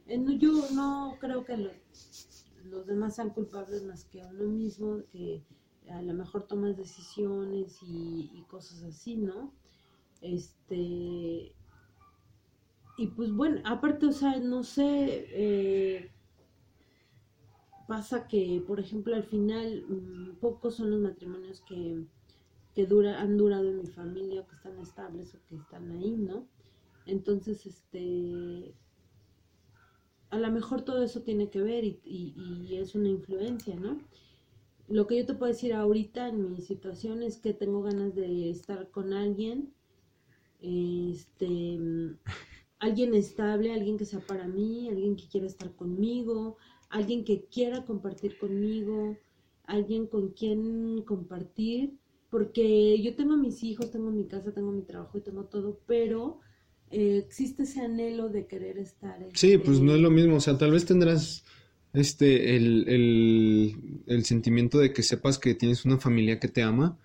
S3: Eh, Yo no creo que los, los demás sean culpables más que uno mismo, que a lo mejor tomas decisiones y, y cosas así, ¿no? Este... Y pues bueno, aparte, o sea, no sé, eh, pasa que, por ejemplo, al final, mm, pocos son los matrimonios que, que dura, han durado en mi familia, que están estables o que están ahí, ¿no? Entonces, este, a lo mejor todo eso tiene que ver y, y- y es una influencia, ¿no? Lo que yo te puedo decir ahorita en mi situación es que tengo ganas de estar con alguien, este, mm, alguien estable, alguien que sea para mí, alguien que quiera estar conmigo, alguien que quiera compartir conmigo, alguien con quien compartir, porque yo tengo mis hijos, tengo mi casa, tengo mi trabajo y tengo todo, pero eh, existe ese anhelo de querer estar.
S2: sí,
S3: este,
S2: pues no es lo mismo. O sea, tal vez tendrás este el, el, el sentimiento de que sepas que tienes una familia que te ama,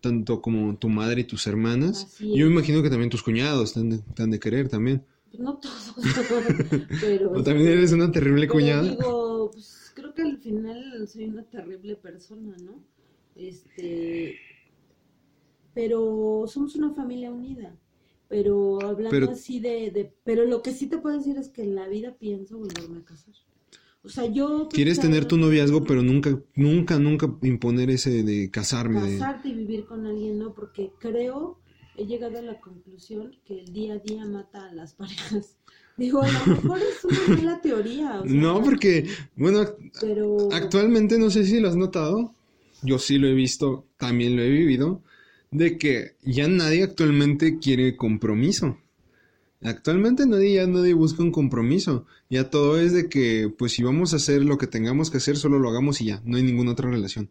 S2: tanto como tu madre y tus hermanas. Yo me imagino que también tus cuñados te han de, te han de querer también.
S3: no todos, pero...
S2: O también eres una terrible cuñada.
S3: digo, pues creo que al final soy una terrible persona, ¿no? Este, pero somos una familia unida. Pero hablando
S2: Pero-
S3: así de, de, pero lo que sí te puedo decir es que en la vida pienso volverme a casar. O sea, yo
S2: Quieres
S3: pensaba
S2: tener tu noviazgo, pero nunca, nunca, nunca imponer ese de casarme. de-
S3: casarte y vivir con alguien, ¿no? Porque creo, he llegado a la conclusión que el día a día mata a las parejas. Digo, a lo mejor es una mala teoría, o sea,
S2: No, porque, bueno,
S3: pero
S2: Actualmente no sé si lo has notado, yo sí lo he visto, también lo he vivido, de que ya nadie actualmente quiere compromiso. Actualmente nadie ya nadie busca un compromiso. Ya todo es de que pues si vamos a hacer lo que tengamos que hacer, solo lo hagamos y ya, no hay ninguna otra relación.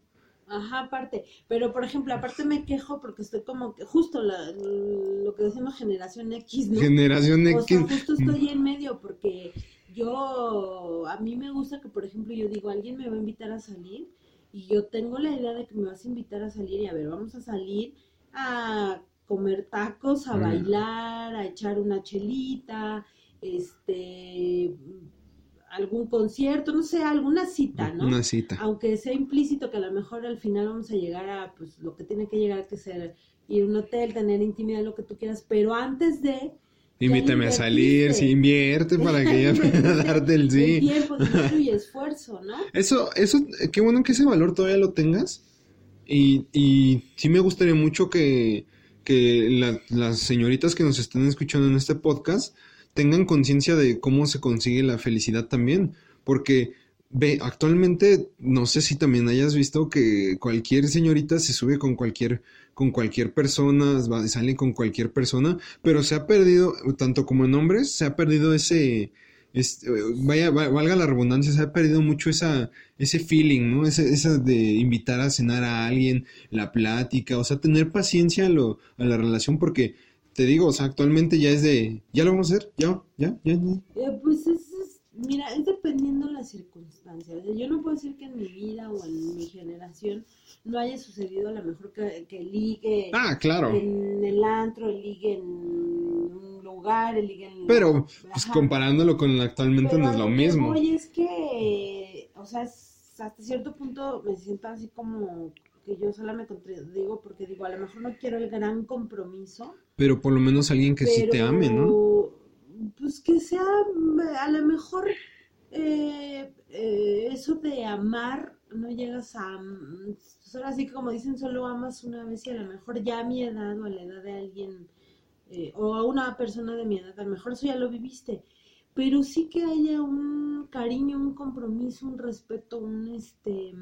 S3: Ajá, aparte, pero por ejemplo, aparte me quejo porque estoy como que justo la- lo que decimos generación X, ¿no?
S2: Generación
S3: O
S2: X.
S3: sea, justo estoy en medio porque yo, a mí me gusta que, por ejemplo, yo digo, alguien me va a invitar a salir y yo tengo la idea de que me vas a invitar a salir y a ver, vamos a salir a comer tacos, a
S2: Mm.
S3: bailar, a echar una chelita, este, algún concierto, no sé, alguna cita, ¿no?
S2: Una cita.
S3: aunque sea implícito que a lo mejor al final vamos a llegar a pues lo que tiene que llegar que ser ir a un hotel, tener intimidad, lo que tú quieras, pero antes de
S2: Invítame a salir, sí, invierte para que ella pueda darte el
S3: el
S2: sí.
S3: tiempo, dinero y esfuerzo, ¿no?
S2: Eso, eso, qué bueno que ese valor todavía lo tengas. Y, y sí me gustaría mucho que, que la- las señoritas que nos están escuchando en este podcast tengan conciencia de cómo se consigue la felicidad también. Porque ve, actualmente, no sé si también hayas visto que cualquier señorita se sube con cualquier, con cualquier persona, va- sale con cualquier persona, pero se ha perdido, tanto como en hombres, se ha perdido ese, este, vaya, va- valga la redundancia, se ha perdido mucho esa, ese feeling, ¿no? Ese, esa de invitar a cenar a alguien, la plática, o sea, tener paciencia a, lo, a la relación, porque te digo, o sea, actualmente ya es de, ya lo vamos a hacer, ya, ya, ya, ya.
S3: Eh, pues es, es- mira, es dependiendo las circunstancias. O sea, yo no puedo decir que en mi vida o en mi generación no haya sucedido a lo mejor que, que ligue
S2: Ah, claro,
S3: en el antro, el ligue en un lugar, el ligue en...
S2: pero pues
S3: Ajá.
S2: comparándolo con actualmente
S3: Pero
S2: no es lo mismo.
S3: voy es que, o sea, hasta cierto punto me siento así como que yo sola me contradigo porque digo, a lo mejor no quiero el gran compromiso,
S2: Pero por lo menos alguien que sí te ame, ¿no?
S3: Pues que sea a lo mejor eh, eh, eso de amar no llegas a, mm, pues ahora sí que como dicen, solo amas una vez y a lo mejor ya a mi edad o a la edad de alguien, eh, o a una persona de mi edad, a lo mejor eso ya lo viviste, pero sí que haya un cariño, un compromiso, un respeto, un este,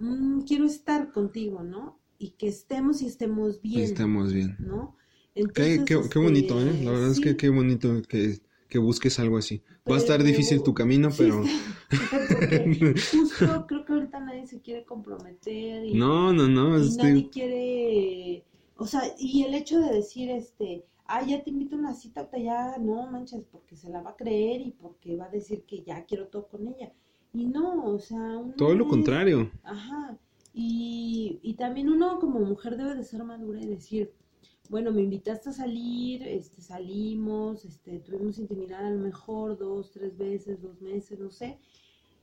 S3: mm, quiero estar contigo, ¿no? Y que estemos y estemos bien.
S2: Estemos bien.
S3: ¿No?
S2: Qué, qué, qué,
S3: Entonces,
S2: bonito,
S3: este,
S2: ¿eh? La verdad es que qué bonito que, que busques algo así. Va a estar difícil tu camino,
S3: Sí,
S2: pero...
S3: justo creo que ahorita nadie se quiere comprometer y,
S2: No, no, no.
S3: y
S2: este,
S3: nadie quiere, o sea, y el hecho de decir, este, ah, ya te invito a una cita, ya no manches, porque se la va a creer y porque va a decir que ya quiero todo con ella. Y no, o sea, uno
S2: Todo lo contrario.
S3: Ajá. Y, y también uno como mujer debe de ser madura y decir, bueno, me invitaste a salir, este, salimos, este, tuvimos intimidad a lo mejor dos, tres veces, dos meses, no sé,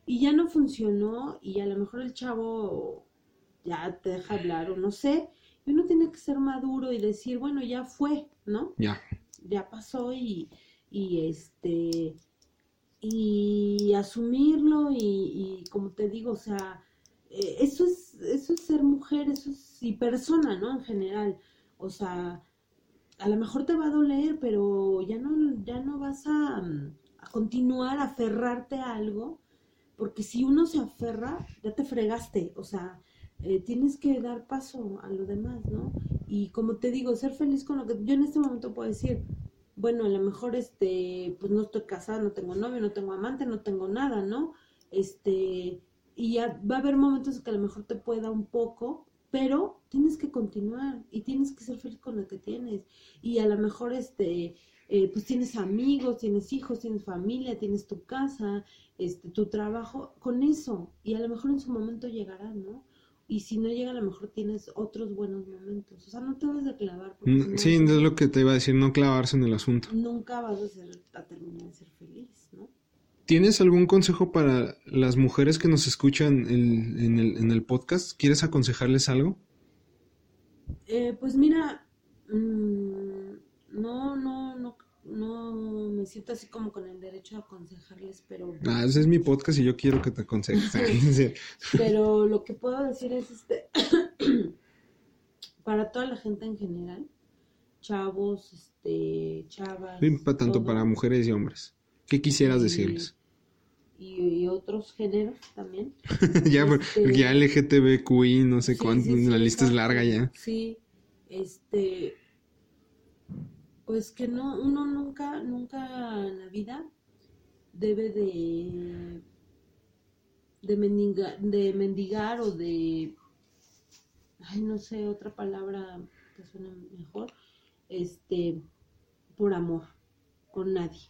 S3: y ya no funcionó y a lo mejor el chavo ya te deja hablar o no sé, y uno tiene que ser maduro y decir, bueno, ya fue, ¿no?
S2: Ya.
S3: ya pasó y, y este y asumirlo y, como te digo, o sea, eh, eso es, eso es ser mujer, eso es y persona, ¿no? En general. O sea, a lo mejor te va a doler, pero ya no, ya no vas a, mm, continuar a aferrarte a algo, porque si uno se aferra, ya te fregaste, o sea, eh, tienes que dar paso a lo demás, ¿no? Y como te digo, ser feliz con lo que yo en este momento puedo decir, bueno, a lo mejor este, pues no estoy casada, no tengo novio, no tengo amante, no tengo nada, ¿no? Este, y ya va a haber momentos en que a lo mejor te pueda un poco, pero tienes que continuar y tienes que ser feliz con lo que tienes. Y a lo mejor este, eh, pues tienes amigos, tienes hijos, tienes familia, tienes tu casa, este, tu trabajo, con eso. Y a lo mejor en su momento llegará, ¿no? Y si no llega, a lo mejor tienes otros buenos momentos. O sea, no te vas a clavar.
S2: Mm,
S3: no,
S2: Sí, es lo que te iba a decir, no clavarse en el asunto.
S3: nunca vas a, ser, a terminar de ser feliz, ¿no?
S2: ¿Tienes algún consejo para las mujeres que nos escuchan en, en el, en el podcast? ¿Quieres aconsejarles algo?
S3: Eh, pues mira, mm, no, no, no, me siento así como con el derecho a aconsejarles, pero,
S2: Ah, ese es mi podcast y yo quiero que te aconsejes.
S3: Pero lo que puedo decir es este, para toda la gente en general, chavos, este, chavas,
S2: Sí, tanto
S3: todo,
S2: para mujeres y hombres. ¿Qué quisieras
S3: Y-
S2: decirles?
S3: y, y otros géneros también.
S2: ya,
S3: este-
S2: ya LGTBQI, no sé
S3: Sí,
S2: cuánto,
S3: sí,
S2: la lista es larga ya.
S3: Sí, este, pues que no, uno nunca, nunca en la vida debe de, de mendigar, de mendigar o de, ay, no sé, otra palabra que suene mejor, este, por amor, con nadie.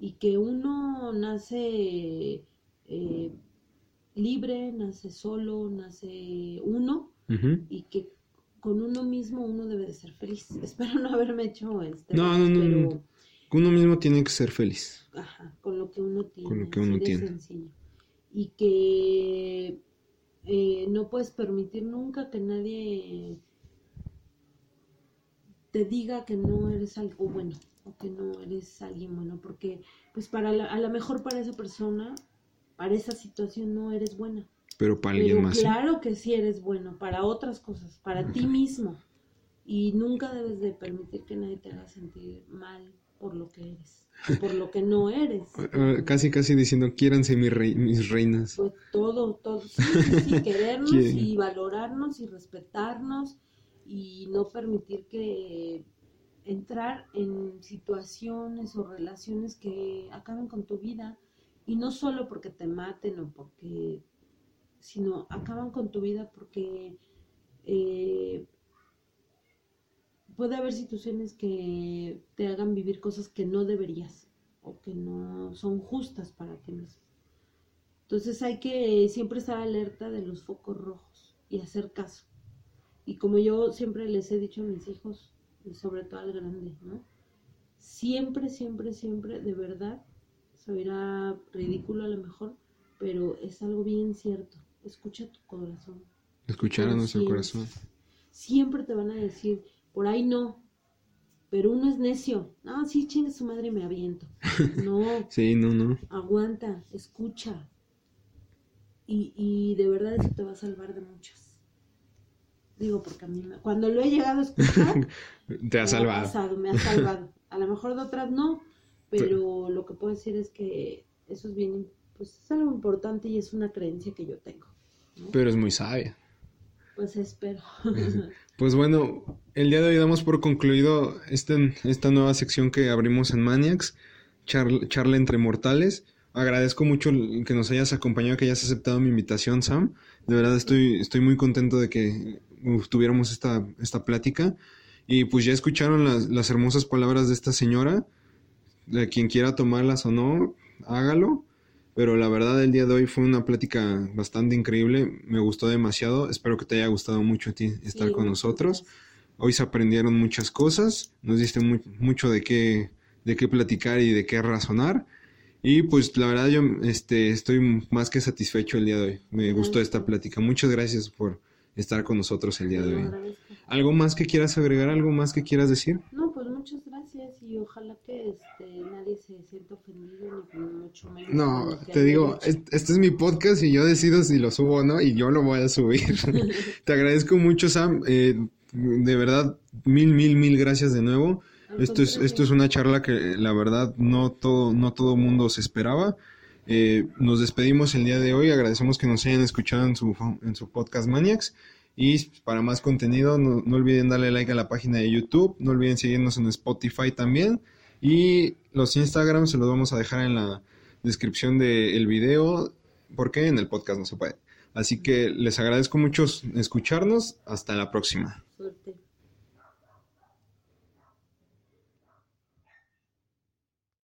S3: Y que uno nace eh, libre, nace solo, nace uno, y que con uno mismo uno debe de ser feliz. Espero no haberme hecho este,
S2: No, no, no,
S3: pero
S2: no. Uno mismo tiene que ser feliz.
S3: ajá, con lo que uno tiene,
S2: Con lo que uno tiene.
S3: sencillo. Y que eh, no puedes permitir nunca que nadie te diga que no eres algo bueno o que no eres alguien bueno, porque pues para la- a lo mejor para esa persona, para esa situación no eres buena.
S2: Pero para alguien
S3: Pero
S2: más. ¿sí?
S3: claro que sí eres bueno para otras cosas, para ti mismo. Y nunca debes de permitir que nadie te haga sentir mal por lo que eres, por lo que no eres.
S2: Ah, Casi, casi diciendo, quiéranse mis, rei- mis reinas.
S3: Pues todo, todo, sí, sí, sí, querernos y valorarnos y respetarnos y no permitir que entrar en situaciones o relaciones que acaben con tu vida y no solo porque te maten o porque, sino acaban con tu vida porque eh, puede haber situaciones que te hagan vivir cosas que no deberías o que no son justas para ti mismo. Entonces hay que siempre estar alerta de los focos rojos y hacer caso. Y como yo siempre les he dicho a mis hijos, y sobre todo al grande, ¿no? Siempre, siempre, siempre, de verdad, se oirá ridículo a lo mejor, pero es algo bien cierto. Escucha tu corazón.
S2: Escuchar a nuestro corazón.
S3: Siempre te van a decir, por ahí no, pero uno es necio. No, sí, chingue su madre, me aviento. No,
S2: Sí, no, no.
S3: aguanta, escucha. Y, y de verdad eso te va a salvar de muchas. Digo, porque a mí, me- cuando lo he llegado a escuchar,
S2: Te ha
S3: me
S2: salvado.
S3: pasado, me ha salvado. A lo mejor de otras no, pero lo que puedo decir es que eso es bien, pues es algo importante y es una creencia que yo tengo. ¿No?
S2: Pero es muy sabia.
S3: Pues espero.
S2: Pues bueno, el día de hoy damos por concluido este- esta nueva sección que abrimos en Maniacs, char- charla entre mortales. Agradezco mucho que nos hayas acompañado, que hayas aceptado mi invitación, Sam. De verdad estoy, estoy muy contento de que uf, tuviéramos esta, esta plática. Y pues ya escucharon las, las hermosas palabras de esta señora. De quien quiera tomarlas o no, hágalo. Pero la verdad el día de hoy fue una plática bastante increíble. Me gustó demasiado. Espero que te haya gustado mucho a ti estar
S3: Sí,
S2: con nosotros. Hoy se aprendieron muchas cosas, nos diste mu- mucho de qué, de qué platicar y de qué razonar. Y pues la verdad yo este, estoy más que satisfecho el día de hoy. Me gustó esta plática. Muchas gracias por estar con nosotros el día de hoy. ¿Algo más que quieras agregar? ¿Algo más que quieras decir?
S3: No, y ojalá que este, nadie se sienta ofendido ni mucho menos.
S2: No, te digo, este es mi podcast y yo decido si lo subo o no y yo lo voy a subir. te agradezco mucho, Sam. Eh, de verdad, mil, mil, mil gracias de nuevo.
S3: Al
S2: Esto es, esto es una charla que la verdad no todo, no todo mundo se esperaba. Eh, nos despedimos el día de hoy. Agradecemos que nos hayan escuchado en su, en su podcast Maniacs. Y para más contenido, no, no olviden darle like a la página de YouTube. No olviden seguirnos en Spotify también. Y los Instagram se los vamos a dejar en la descripción del video. Porque en el podcast no se puede. Así que les agradezco mucho escucharnos. Hasta la próxima.